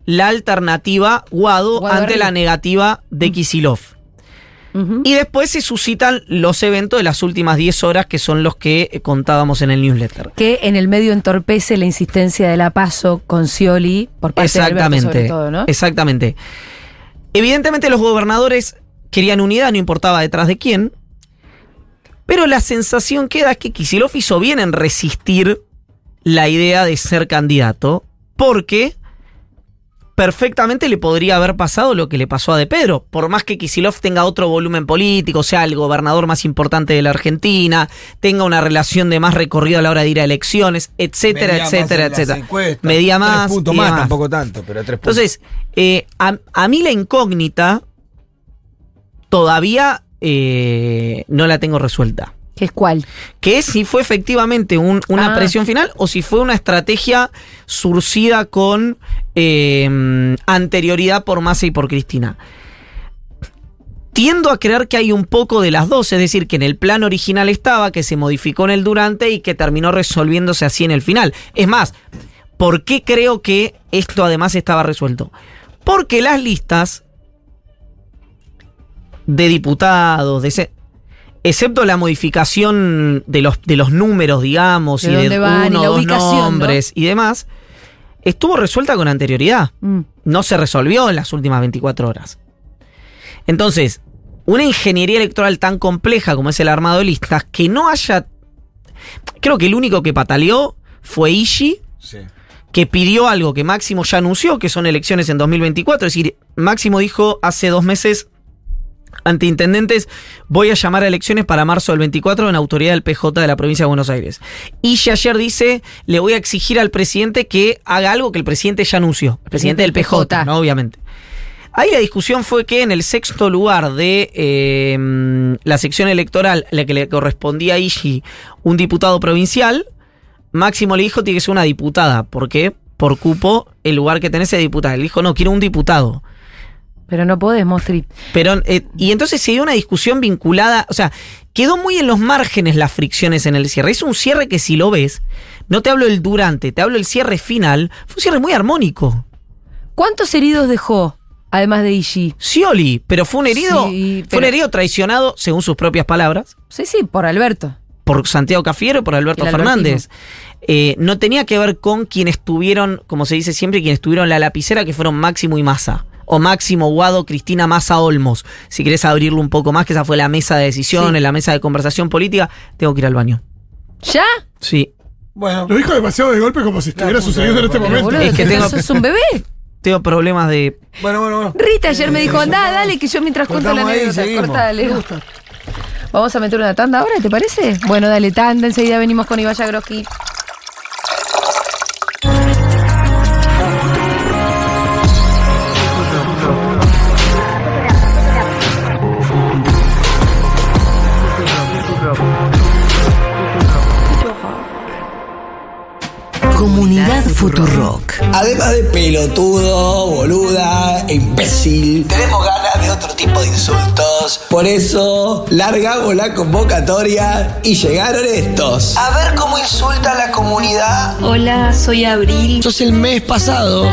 Speaker 5: la alternativa Guado,
Speaker 4: Guado
Speaker 5: ante
Speaker 4: arriba.
Speaker 5: la negativa de Kisilov. Y después se suscitan los eventos de las últimas 10 horas, que son los que eh, contábamos en el newsletter.
Speaker 4: Que en el medio entorpece la insistencia de la paso con Scioli por parte de
Speaker 5: Exactamente.
Speaker 4: sobre todo, ¿no?
Speaker 5: Exactamente. Evidentemente los gobernadores querían unidad, no importaba detrás de quién. Pero la sensación queda es que Kicillof hizo bien en resistir la idea de ser candidato, porque perfectamente le podría haber pasado lo que le pasó a De Pedro. Por más que Kisilov tenga otro volumen político, sea el gobernador más importante de la Argentina, tenga una relación de más recorrido a la hora de ir a elecciones, etcétera,
Speaker 2: Medía más
Speaker 5: etcétera, etcétera.
Speaker 2: encuestas.
Speaker 5: Medía
Speaker 2: Tres
Speaker 5: más.
Speaker 2: puntos más, tampoco tanto, pero tres puntos.
Speaker 5: Entonces, eh, a, a mí la incógnita todavía eh, no la tengo resuelta.
Speaker 4: ¿Qué es cuál?
Speaker 5: Que es si fue efectivamente un- una
Speaker 4: Ah.
Speaker 5: presión final o si fue una estrategia surcida con eh, anterioridad por Massa y por Cristina. Tiendo a creer que hay un poco de las dos, es decir, que en el plan original estaba, que se modificó en el durante y que terminó resolviéndose así en el final. Es más, ¿por qué creo que esto además estaba resuelto? Porque las listas de diputados, de ese- excepto la modificación de los, de los números, digamos,
Speaker 4: De
Speaker 5: y de
Speaker 4: van
Speaker 5: nombres y demás, estuvo resuelta con anterioridad
Speaker 4: Mm.
Speaker 5: no se resolvió en las últimas 24 horas. Entonces, una ingeniería electoral tan compleja como es el armado de listas, que no haya... Creo que el único que pataleó fue Ishi,
Speaker 2: Sí.
Speaker 5: que pidió algo que Máximo ya anunció, que son elecciones en 2024. Es decir, Máximo dijo hace dos meses ante intendentes, voy a llamar a elecciones para marzo del 24 en autoridad del PJ de la provincia de Buenos Aires. Y ayer dice, le voy a exigir al presidente que haga algo que el presidente ya anunció. El presidente del PJ, ¿no? Obviamente. Ahí la discusión fue que en el sexto lugar de eh, la sección electoral, la que le correspondía a Ishi, un diputado provincial, Máximo le dijo tiene que ser una diputada, porque por cupo el lugar que tenés es diputada. Él dijo, no, quiero un diputado.
Speaker 4: Pero no podés, Mostri.
Speaker 5: Pero, eh, y entonces se dio una discusión vinculada, o sea, quedó muy en los márgenes las fricciones en el cierre. Es un cierre que si lo ves, no te hablo el durante, te hablo el cierre final, fue un cierre muy armónico.
Speaker 4: ¿Cuántos heridos dejó, además de Ishi?
Speaker 5: Scioli, pero fue un herido,
Speaker 4: Sí,
Speaker 5: fue un
Speaker 4: pero-
Speaker 5: herido traicionado, según sus propias palabras,
Speaker 4: Sí, sí, por Alberto.
Speaker 5: por Santiago Cafiero y por Alberto Fernández. Eh, no tenía que ver con quienes estuvieron, como se dice siempre, quienes estuvieron en la lapicera, que fueron Máximo y Massa. O Máximo, Guado, Cristina Massa Olmos. Si querés abrirlo un poco más, que esa fue la mesa de decisiones,
Speaker 4: Sí.
Speaker 5: la mesa de conversación política, tengo que ir al baño.
Speaker 4: ¿Ya?
Speaker 5: Sí.
Speaker 2: Bueno,
Speaker 6: Lo dijo demasiado de golpe como si estuviera
Speaker 2: puta,
Speaker 6: sucediendo en este
Speaker 2: pero,
Speaker 6: momento.
Speaker 4: boludo,
Speaker 5: Es que tengo-
Speaker 4: sos un bebé.
Speaker 5: Tengo problemas de.
Speaker 2: bueno, bueno. bueno.
Speaker 4: Rita ayer me dijo, andá, dale, que yo mientras cuento la anécdota. Corta, dale. Vamos a meter una tanda ahora, ¿te parece? Bueno, dale, tanda, enseguida venimos con Ivaya Groski.
Speaker 1: Futurock.
Speaker 7: Además de pelotudo, boluda, imbécil, tenemos ganas de otro tipo de insultos. Por eso, largamos la convocatoria y llegaron estos. A ver cómo insulta a la comunidad.
Speaker 8: Hola, soy Abril.
Speaker 7: Sos el mes pasado.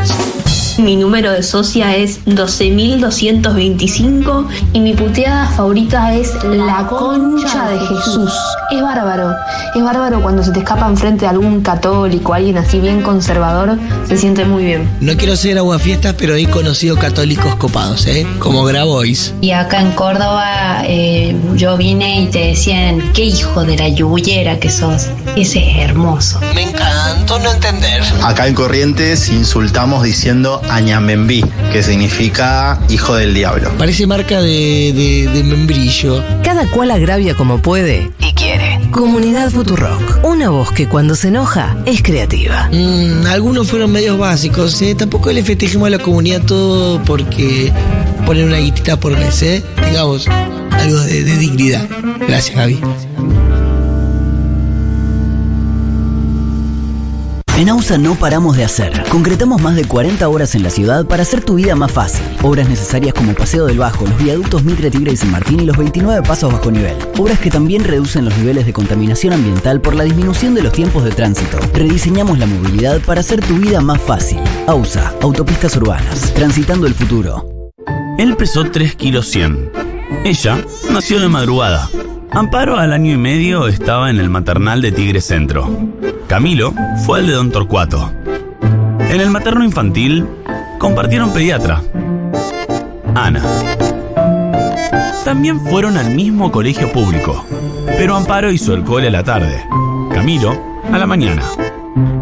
Speaker 8: Mi número de socia es 12.225 y mi puteada favorita es La Concha de Jesús. Es bárbaro. Es bárbaro cuando se te escapa enfrente de algún católico, alguien así bien conservador, se siente muy bien.
Speaker 7: No quiero ser aguafiestas, pero he conocido católicos copados, ¿eh? Como Grabois.
Speaker 9: Y acá en Córdoba eh, yo vine y te decían, qué hijo de la yugullera que sos. Ese es hermoso.
Speaker 7: Me encantó no entender.
Speaker 10: Acá en Corrientes insultamos diciendo Añamembí, que significa hijo del diablo.
Speaker 7: Parece marca de, de, de membrillo.
Speaker 1: Cada cual agravia como puede y quiere. Comunidad Futurock. Una voz que cuando se enoja es creativa.
Speaker 7: Mm, algunos fueron medios básicos, ¿eh? Tampoco le festejemos a la comunidad todo porque ponen una guitita por mes. Digamos, algo de, de dignidad. Gracias, Gaby.
Speaker 11: En AUSA no paramos de hacer. Concretamos más de 40 horas en la ciudad para hacer tu vida más fácil. Obras necesarias como Paseo del Bajo, los viaductos Mitre, Tigre y San Martín y los 29 pasos bajo nivel. Obras que también reducen los niveles de contaminación ambiental por la disminución de los tiempos de tránsito. Rediseñamos la movilidad para hacer tu vida más fácil. AUSA, autopistas urbanas, transitando el futuro.
Speaker 12: Él pesó 3 kilos 100. Ella nació de madrugada. Amparo al año y medio estaba en el maternal de Tigre Centro. Camilo fue al de Don Torcuato. En el materno infantil compartieron pediatra. Ana. También fueron al mismo colegio público, pero Amparo hizo el cole a la tarde, Camilo a la mañana.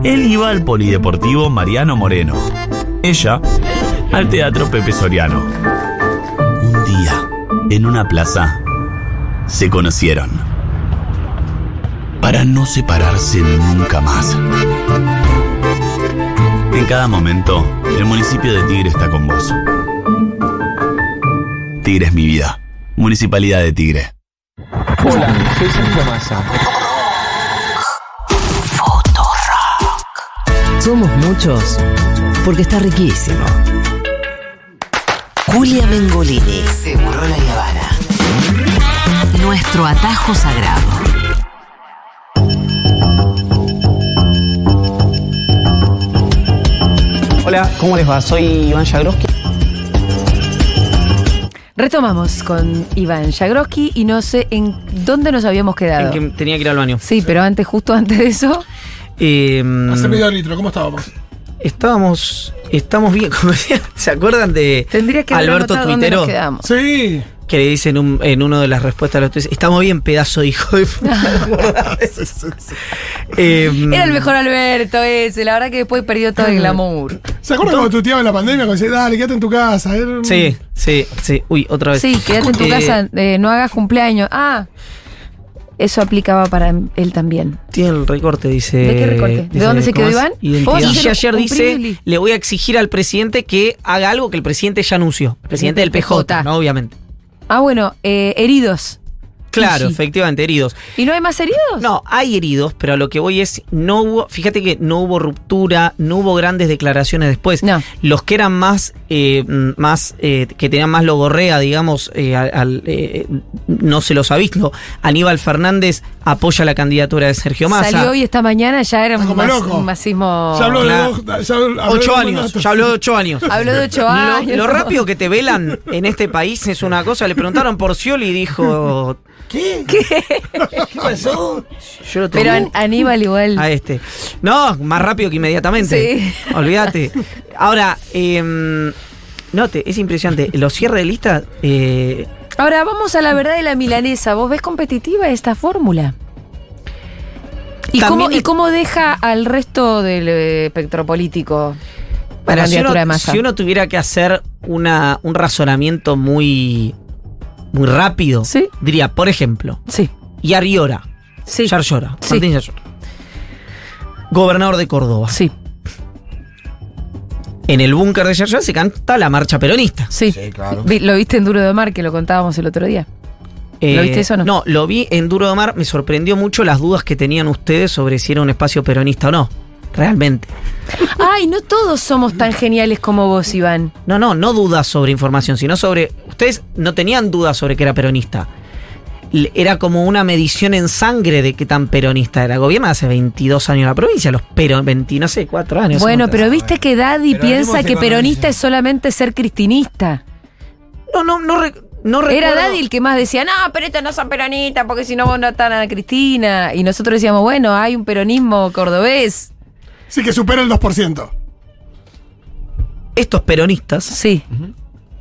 Speaker 12: Él iba al polideportivo Mariano Moreno, ella al teatro Pepe Soriano. Un día, en una plaza, se conocieron. Para no separarse nunca más. En cada momento, el municipio de Tigre está con vos. Tigre es mi vida. Municipalidad de Tigre.
Speaker 3: Hola, soy Sergio Massa.
Speaker 1: Somos muchos porque está riquísimo. Julia Mengolini, Seguro la Habana. Nuestro atajo sagrado.
Speaker 5: Hola, ¿cómo les va? Soy Iván Jagroski.
Speaker 4: Retomamos con Iván Jagroski y no sé en dónde nos habíamos quedado.
Speaker 5: En que tenía que ir al baño.
Speaker 4: Sí, pero antes, justo antes de eso.
Speaker 5: Eh,
Speaker 6: Hace medio litro, ¿cómo estábamos?
Speaker 5: Estábamos, estamos bien. ¿Se acuerdan de
Speaker 4: Tendría que haber
Speaker 5: Alberto Tuitero?
Speaker 6: Sí.
Speaker 5: Que le dice en, un- en una de las respuestas a los tweets, estamos bien, pedazo de hijo de puta". Eh,
Speaker 4: Era el mejor Alberto ese, la verdad que después perdió todo el glamour.
Speaker 6: ¿Se acuerdan cuando tuteaba en la pandemia? Cuando decía, dale, quédate en tu casa. Era
Speaker 5: Sí, sí, sí. Uy, otra vez.
Speaker 4: Sí, quédate en tu
Speaker 5: Eh,
Speaker 4: casa, eh, no hagas cumpleaños. Ah, eso aplicaba para él también.
Speaker 5: Tiene el recorte, dice.
Speaker 4: ¿De qué recorte? ¿De dónde se quedó. Iván?
Speaker 5: Identidad. Y ayer dice, le voy a exigir al presidente que haga algo que el presidente ya anunció. El presidente del PJ, ¿no? Obviamente.
Speaker 4: Ah, bueno, eh, heridos.
Speaker 5: Claro,
Speaker 4: Sí.
Speaker 5: efectivamente, heridos.
Speaker 4: ¿Y no hay más heridos?
Speaker 5: No, hay heridos, pero a lo que voy es, no hubo, fíjate que no hubo ruptura, no hubo grandes declaraciones después.
Speaker 4: No.
Speaker 5: Los que eran más, eh, más, eh, que tenían más logorrea, digamos, eh, al- eh, no se los ha visto. Aníbal Fernández apoya la candidatura de Sergio Massa.
Speaker 4: Salió hoy esta mañana, ya era un, mas- masismo.
Speaker 6: Ya habló
Speaker 5: Claro.
Speaker 6: de dos. Ya habló de
Speaker 5: Ocho años, ya habló de ocho años.
Speaker 4: Habló de ocho
Speaker 5: Lo-
Speaker 4: años.
Speaker 5: Lo, rápido que te velan en este país es una cosa. Le preguntaron por Scioli y dijo.
Speaker 6: ¿Qué?
Speaker 5: ¿Qué pasó? Yo lo tengo.
Speaker 4: Pero An- Aníbal igual.
Speaker 5: A este. No, más rápido que inmediatamente.
Speaker 4: Sí.
Speaker 5: Olvídate. Ahora, eh, note, es impresionante. Los cierres de lista. eh,
Speaker 4: Ahora vamos a la verdad de la milanesa. ¿Vos ves competitiva esta fórmula? ¿Y cómo, ¿Y cómo deja al resto del eh, espectro político la
Speaker 5: bueno, si,
Speaker 4: de
Speaker 5: uno,
Speaker 4: masa?
Speaker 5: si uno tuviera que hacer una, un razonamiento muy, muy rápido,
Speaker 4: Sí.
Speaker 5: diría, por ejemplo,
Speaker 4: Sí,
Speaker 5: Yariora,
Speaker 4: sí,
Speaker 5: Yarlora,
Speaker 4: Sí.
Speaker 5: Martín Yarlora, gobernador de Córdoba.
Speaker 4: sí,
Speaker 5: En el búnker de Yarlora se canta la marcha peronista.
Speaker 4: sí.
Speaker 2: Sí, claro.
Speaker 4: Vi- Lo viste en Duro de Mar, que lo contábamos el otro día. ¿Lo viste eso o no?
Speaker 5: Eh, No, lo vi en Duro de Mar. Me sorprendió mucho las dudas que tenían ustedes sobre si era un espacio peronista o no. Realmente.
Speaker 4: Ay, no todos somos tan geniales como vos, Iván.
Speaker 5: No, no, no dudas sobre información, sino sobre. Ustedes no tenían dudas sobre que era peronista. Era como una medición en sangre de qué tan peronista era. Gobierna hace 22 años la provincia, los pero 20, no sé, 4 años.
Speaker 4: Bueno,
Speaker 5: ¿cómo
Speaker 4: pero
Speaker 5: te-
Speaker 4: viste que Daddy
Speaker 2: Pero
Speaker 4: piensa que peronista es solamente ser cristinista.
Speaker 5: No, no, no, no
Speaker 4: Era Daddy el que más decía, no, pero estos no son peronistas porque si no vos no están a Cristina. Y nosotros decíamos, bueno, hay un peronismo cordobés.
Speaker 6: Sí, que supera el 2%.
Speaker 5: Estos peronistas,
Speaker 4: Sí,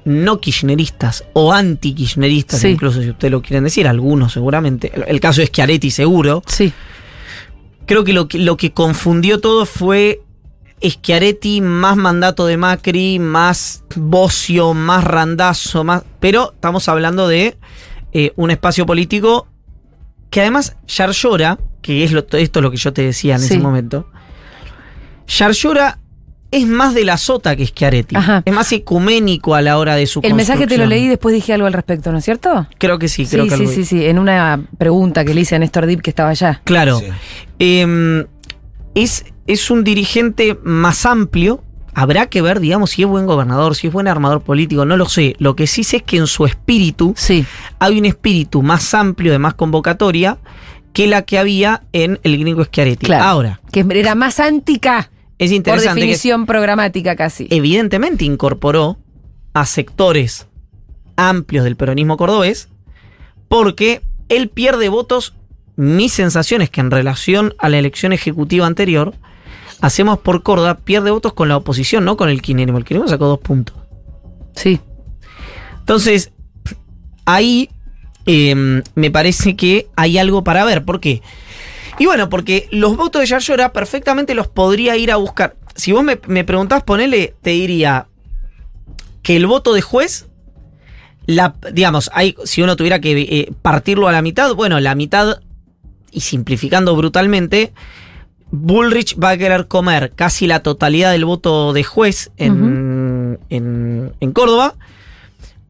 Speaker 5: no kirchneristas o anti-kirchneristas,
Speaker 4: Sí.
Speaker 5: incluso si ustedes lo quieren decir, algunos seguramente. El, el caso es Schiaretti seguro.
Speaker 4: sí.
Speaker 5: Creo que lo, que lo que confundió todo fue Schiaretti más mandato de Macri, más Bocio, más Randazo, más. Pero estamos hablando de eh, un espacio político que además Yarlora, que es lo, esto es lo que yo te decía en
Speaker 4: Sí.
Speaker 5: ese momento, Yarlora es más de la sota que Schiaretti.
Speaker 4: Ajá.
Speaker 5: Es más ecuménico a la hora de su
Speaker 4: El mensaje te lo leí y después dije algo al respecto, ¿no es cierto?
Speaker 5: Creo que sí, creo
Speaker 4: sí,
Speaker 5: que
Speaker 4: sí,
Speaker 5: algo-
Speaker 4: sí, sí, en una pregunta que le hice a Néstor Dip que estaba allá.
Speaker 5: Claro.
Speaker 2: Sí.
Speaker 5: Eh, es, es un dirigente más amplio. Habrá que ver, digamos, si es buen gobernador, si es buen armador político, no lo sé. Lo que sí sé es que en su espíritu
Speaker 4: Sí.
Speaker 5: hay un espíritu más amplio, de más convocatoria, que la que había en el gringo Schiaretti.
Speaker 4: Claro.
Speaker 5: Ahora,
Speaker 4: Que era más antica.
Speaker 5: Es
Speaker 4: Por
Speaker 5: interesante que
Speaker 4: definición programática casi.
Speaker 5: evidentemente incorporó a sectores amplios del peronismo cordobés, porque él pierde votos. Mi sensación es que en relación a la elección ejecutiva anterior, hacemos por Córdoba, pierde votos con la oposición, no con el kirchnerismo. El kirchnerismo sacó dos puntos.
Speaker 4: Sí.
Speaker 5: Entonces, ahí eh, me parece que hay algo para ver. ¿Por qué? Y bueno, porque los votos de Yarlora perfectamente los podría ir a buscar. Si vos me, me preguntás, ponele, te diría que el voto de juez, la, digamos, hay, si uno tuviera que eh, partirlo a la mitad, bueno, la mitad, y simplificando brutalmente, Bullrich va a querer comer casi la totalidad del voto de juez en, en, en Córdoba.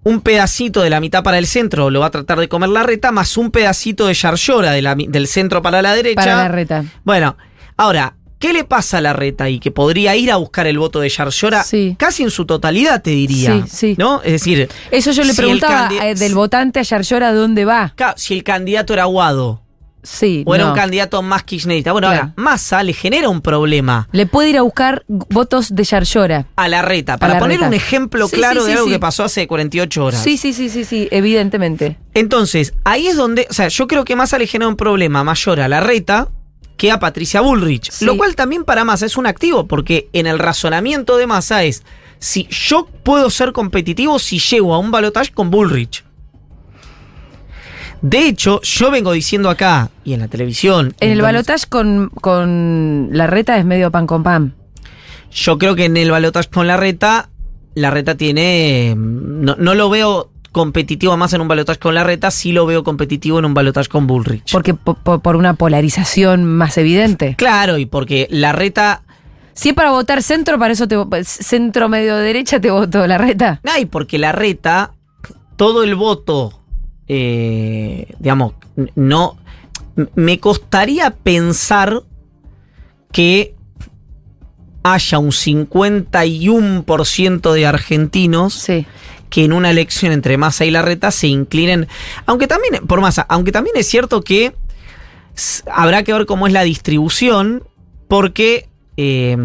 Speaker 5: Un pedacito de la mitad para el centro lo va a tratar de comer la reta, más un pedacito de Yarlora de la mi- del centro para la derecha.
Speaker 4: Para la reta.
Speaker 5: Bueno, ahora, ¿qué le pasa a la reta y que podría ir a buscar el voto de Yarlora casi en su totalidad, te diría?
Speaker 4: Sí, sí.
Speaker 5: ¿No? Es decir,
Speaker 4: Eso yo le
Speaker 5: si
Speaker 4: preguntaba eh, del votante a Yarlora dónde va.
Speaker 5: Claro, si el candidato era Aguado
Speaker 4: Sí.
Speaker 5: o era
Speaker 4: no.
Speaker 5: un candidato más kirchnerista. Bueno,
Speaker 4: Claro.
Speaker 5: ahora, Massa le genera un problema
Speaker 4: Le puede ir a buscar votos de Yarlora.
Speaker 5: a la reta. Para
Speaker 4: la
Speaker 5: poner
Speaker 4: reta.
Speaker 5: un ejemplo
Speaker 4: Sí,
Speaker 5: claro
Speaker 4: sí,
Speaker 5: de algo que pasó hace 48 horas.
Speaker 4: Sí, sí, sí, sí, sí, evidentemente.
Speaker 5: Entonces, ahí es donde, o sea, yo creo que Massa le genera un problema mayor a la reta que a Patricia Bullrich. Lo cual también para Massa es un activo, porque en el razonamiento de Massa es, si yo puedo ser competitivo si llego a un balotaje con Bullrich. De hecho, yo vengo diciendo acá y en la televisión.
Speaker 4: En el balotaje con, con la reta es medio pan con pan.
Speaker 5: Yo creo que en el balotaje con la reta, la reta tiene. No, no lo veo competitivo más en un balotaje con la reta, sí lo veo competitivo en un balotaje con Bullrich.
Speaker 4: Porque po- po- por una polarización más evidente.
Speaker 5: Claro, y porque la reta.
Speaker 4: Si es para votar centro, para eso te vo- centro medio derecha te voto la reta.
Speaker 5: Ay, porque la reta, todo el voto, eh, digamos, no. Me costaría pensar que haya un 51% de argentinos que en una elección entre Massa y Larreta se inclinen, aunque también, por Massa, aunque también es cierto que habrá que ver cómo es la distribución, porque eh,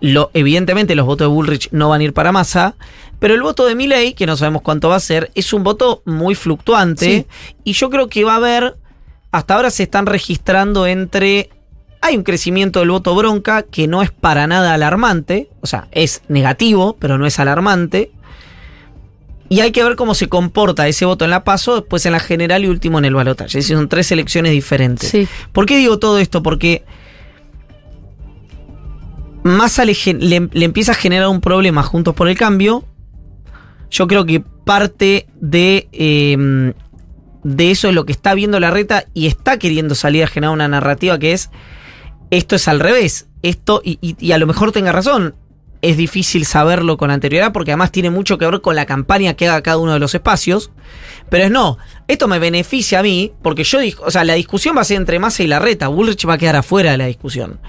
Speaker 5: lo, evidentemente los votos de Bullrich no van a ir para Massa, pero el voto de Milley, que no sabemos cuánto va a ser, es un voto muy fluctuante y yo creo que va a haber, hasta ahora se están registrando entre... Hay un crecimiento del voto bronca que no es para nada alarmante, o sea, es negativo, pero no es alarmante. Y hay que ver cómo se comporta ese voto en la PASO, después en la general y último en el balotaje. Es decir, son tres elecciones diferentes.
Speaker 4: Sí.
Speaker 5: ¿Por qué digo todo esto? Porque Massa le, le- le empieza a generar un problema juntos por el cambio. Yo creo que parte de, eh, de eso es lo que está viendo la reta y está queriendo salir a generar una narrativa que es esto es al revés. Esto, y, y- a lo mejor tenga razón. Es difícil saberlo con anterioridad porque además tiene mucho que ver con la campaña que haga cada uno de los espacios. Pero es no, esto me beneficia a mí porque yo, o sea, la discusión va a ser entre Massa y la reta. Bullrich va a quedar afuera de la discusión.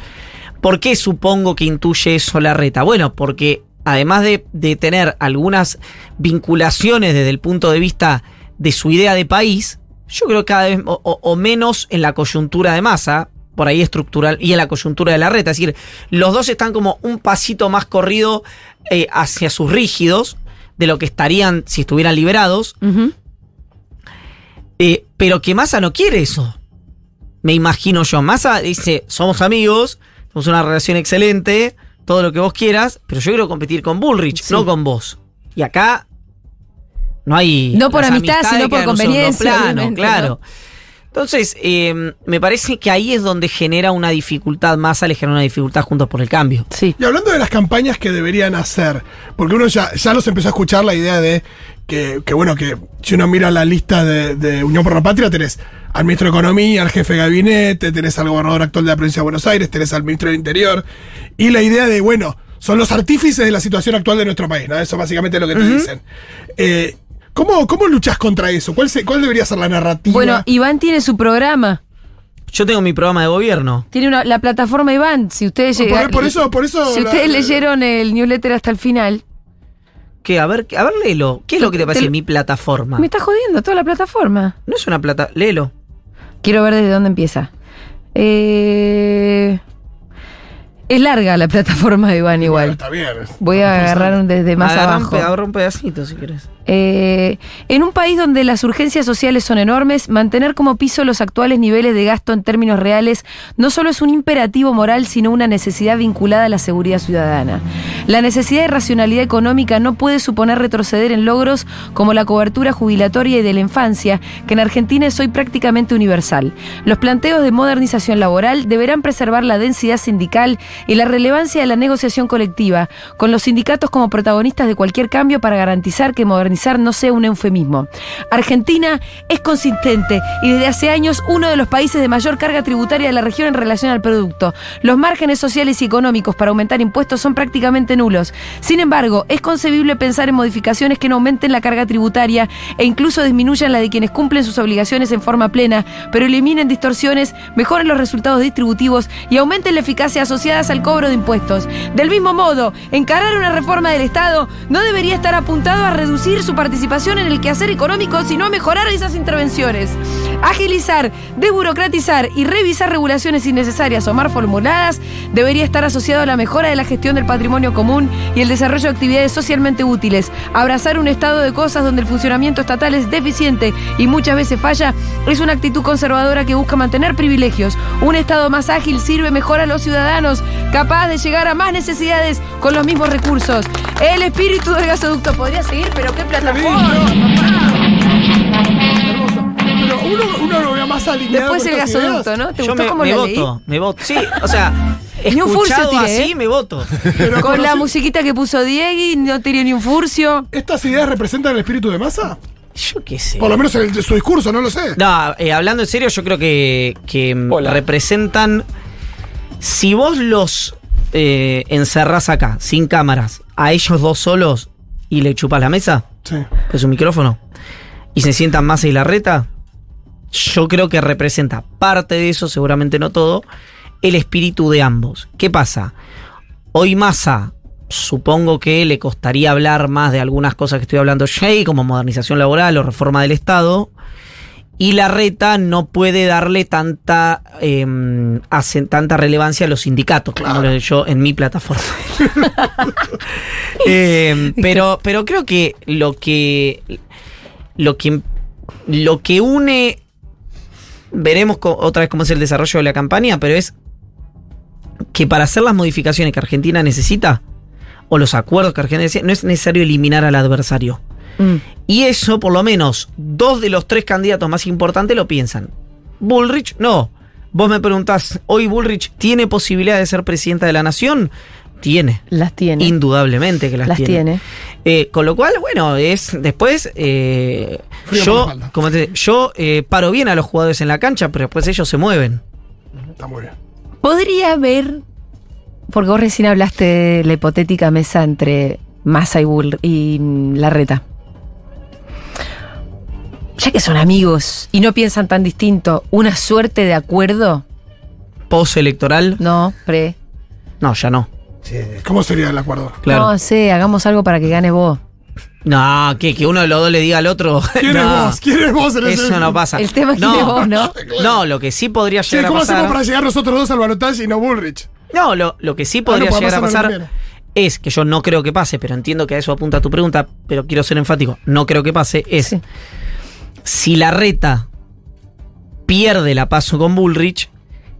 Speaker 5: ¿Por qué supongo que intuye eso la reta? Bueno, porque además de, de tener algunas vinculaciones desde el punto de vista de su idea de país, yo creo que cada vez o, o- o menos en la coyuntura de masa, por ahí estructural, y en la coyuntura de la reta. Es decir, los dos están como un pasito más corrido eh, hacia sus rígidos de lo que estarían si estuvieran liberados. Eh, pero que Massa no quiere eso. Me imagino yo. Massa dice, somos amigos, tenemos una relación excelente, todo lo que vos quieras, pero yo quiero competir con Bullrich, no con vos. Y acá no hay...
Speaker 4: No por amistad, sino por conveniencia,
Speaker 5: plano, claro. Entonces, eh, me parece que ahí es donde genera una dificultad, Massa le genera una dificultad juntos por el cambio.
Speaker 4: Sí.
Speaker 6: Y hablando de las campañas que deberían hacer, porque uno ya, ya nos empezó a escuchar la idea de que, que, bueno, que si uno mira la lista de, de Unión por la Patria, tenés al ministro de Economía, al jefe de gabinete, tenés al gobernador actual de la provincia de Buenos Aires, tenés al ministro del Interior, y la idea de, bueno, son los artífices de la situación actual de nuestro país, ¿no? Eso básicamente es lo que te dicen. Eh, ¿cómo, ¿Cómo luchas contra eso? ¿Cuál, se- ¿Cuál debería ser la narrativa?
Speaker 4: Bueno, Iván tiene su programa.
Speaker 5: Yo tengo mi programa de gobierno.
Speaker 4: Tiene una, la plataforma Iván, si ustedes
Speaker 6: Por-
Speaker 4: llegan-
Speaker 6: por eso- por eso
Speaker 4: Si
Speaker 6: la-
Speaker 4: ustedes leyeron el newsletter hasta el final,
Speaker 5: ¿Qué? A ver, a ver, léelo. ¿Qué es lo que te parece
Speaker 4: Te-
Speaker 5: mi plataforma?
Speaker 4: me está jodiendo toda la plataforma.
Speaker 5: No es una plata. Léelo.
Speaker 4: Quiero ver desde dónde empieza. Eh, es larga la plataforma de Iván igual.
Speaker 6: Está bien.
Speaker 4: Voy a agarrar un desde más
Speaker 5: Agarra un
Speaker 4: abajo.
Speaker 5: pe- agarra un pedacito si quieres.
Speaker 4: Eh, en un país donde las urgencias sociales son enormes, mantener como piso los actuales niveles de gasto en términos reales no solo es un imperativo moral, sino una necesidad vinculada a la seguridad ciudadana. La necesidad de racionalidad económica no puede suponer retroceder en logros como la cobertura jubilatoria y de la infancia, que en Argentina es hoy prácticamente universal. Los planteos de modernización laboral deberán preservar la densidad sindical y la relevancia de la negociación colectiva, con los sindicatos como protagonistas de cualquier cambio para garantizar que modernizar no sea un eufemismo. Argentina es consistente y desde hace años uno de los países de mayor carga tributaria de la región en relación al producto. Los márgenes sociales y económicos para aumentar impuestos son prácticamente nulos. Sin embargo, es concebible pensar en modificaciones que no aumenten la carga tributaria e incluso disminuyan la de quienes cumplen sus obligaciones en forma plena, pero eliminen distorsiones, mejoren los resultados distributivos y aumenten la eficacia asociadas al cobro de impuestos. Del mismo modo, encarar una reforma del Estado no debería estar apuntado a reducir su participación en el quehacer económico, sino a mejorar esas intervenciones. Agilizar, desburocratizar y revisar regulaciones innecesarias o mal formuladas debería estar asociado a la mejora de la gestión del patrimonio común y el desarrollo de actividades socialmente útiles. Abrazar un estado de cosas donde el funcionamiento estatal es deficiente y muchas veces falla es una actitud conservadora que busca mantener privilegios. Un estado más ágil sirve mejor a los ciudadanos, capaz de llegar a más necesidades con los mismos recursos. El espíritu del gasoducto podría seguir, pero qué plataforma.
Speaker 6: Uno, uno lo ve más alineado.
Speaker 4: Después el gasoducto,
Speaker 6: ideas.
Speaker 4: ¿no? ¿Te
Speaker 5: Yo
Speaker 4: gustó
Speaker 5: me,
Speaker 4: cómo
Speaker 5: me
Speaker 4: lo leí?
Speaker 5: voto, me voto. Sí, o sea,
Speaker 4: Ni un furcio tiré,
Speaker 5: así,
Speaker 4: ¿eh?
Speaker 5: me voto.
Speaker 6: Pero
Speaker 4: Con la musiquita que puso Diegui, no tiré ni un furcio.
Speaker 6: ¿Estas ideas representan el espíritu de masa?
Speaker 5: Yo qué sé.
Speaker 6: Por lo menos en el- su discurso, no lo sé.
Speaker 5: No, eh, hablando en serio, yo creo que, que
Speaker 3: Hola.
Speaker 5: representan. Si vos los eh, encerrás acá, sin cámaras, a ellos dos solos y le chupas la mesa,
Speaker 6: Sí.
Speaker 5: es un micrófono, y se sientan Massa y Larreta, yo creo que representa parte de eso, seguramente no todo, el espíritu de ambos. ¿Qué pasa? Hoy Massa, supongo que le costaría hablar más de algunas cosas que estoy hablando yo, como modernización laboral o reforma del Estado. Y Larreta no puede darle tanta, eh, hacen tanta relevancia a los sindicatos, como lo he yo en mi plataforma. Eh, pero, pero creo que lo que lo que lo que une veremos otra vez cómo es el desarrollo de la campaña, pero es que para hacer las modificaciones que Argentina necesita o los acuerdos que Argentina necesita, no es necesario eliminar al adversario.
Speaker 4: Mm.
Speaker 5: Y eso, por lo menos, dos de los tres candidatos más importantes lo piensan. Bullrich, no. Vos me preguntás, ¿hoy Bullrich tiene posibilidad de ser presidenta de la nación? Tiene.
Speaker 4: Las tiene.
Speaker 5: Indudablemente que las,
Speaker 4: Las tiene.
Speaker 5: Eh, con lo cual, bueno, es después eh, yo, como te- yo eh, paro bien a los jugadores en la cancha, pero después ellos se mueven.
Speaker 6: Está muy bien.
Speaker 4: Podría haber, porque vos recién hablaste de la hipotética mesa entre Massa y, Bull y mm, Larreta. Ya que son amigos y no piensan tan distinto, ¿una suerte de acuerdo?
Speaker 5: Post-electoral,
Speaker 4: No, pre.
Speaker 5: no, ya no.
Speaker 6: ¿Cómo sería el acuerdo?
Speaker 5: Claro.
Speaker 4: No sé, hagamos algo para que gane vos.
Speaker 5: No, que, que uno de los dos le diga al otro.
Speaker 6: ¿Quién
Speaker 5: no,
Speaker 6: es vos? ¿Quién es vos en ese-
Speaker 5: Eso no pasa.
Speaker 4: El tema es quién
Speaker 5: no,
Speaker 4: es vos, ¿no?
Speaker 5: No, lo que sí podría
Speaker 6: Sí,
Speaker 5: llegar
Speaker 6: ¿cómo
Speaker 5: a pasar.
Speaker 6: hacemos para llegar nosotros dos al balotaje y no Bullrich?
Speaker 5: No, lo, lo que sí
Speaker 6: Ah,
Speaker 5: podría
Speaker 6: no,
Speaker 5: llegar a
Speaker 6: pasar
Speaker 5: es que yo no creo que pase, pero entiendo que a eso apunta tu pregunta, pero quiero ser enfático. No creo que pase. Es
Speaker 4: Sí.
Speaker 5: si la reta pierde la paso con Bullrich,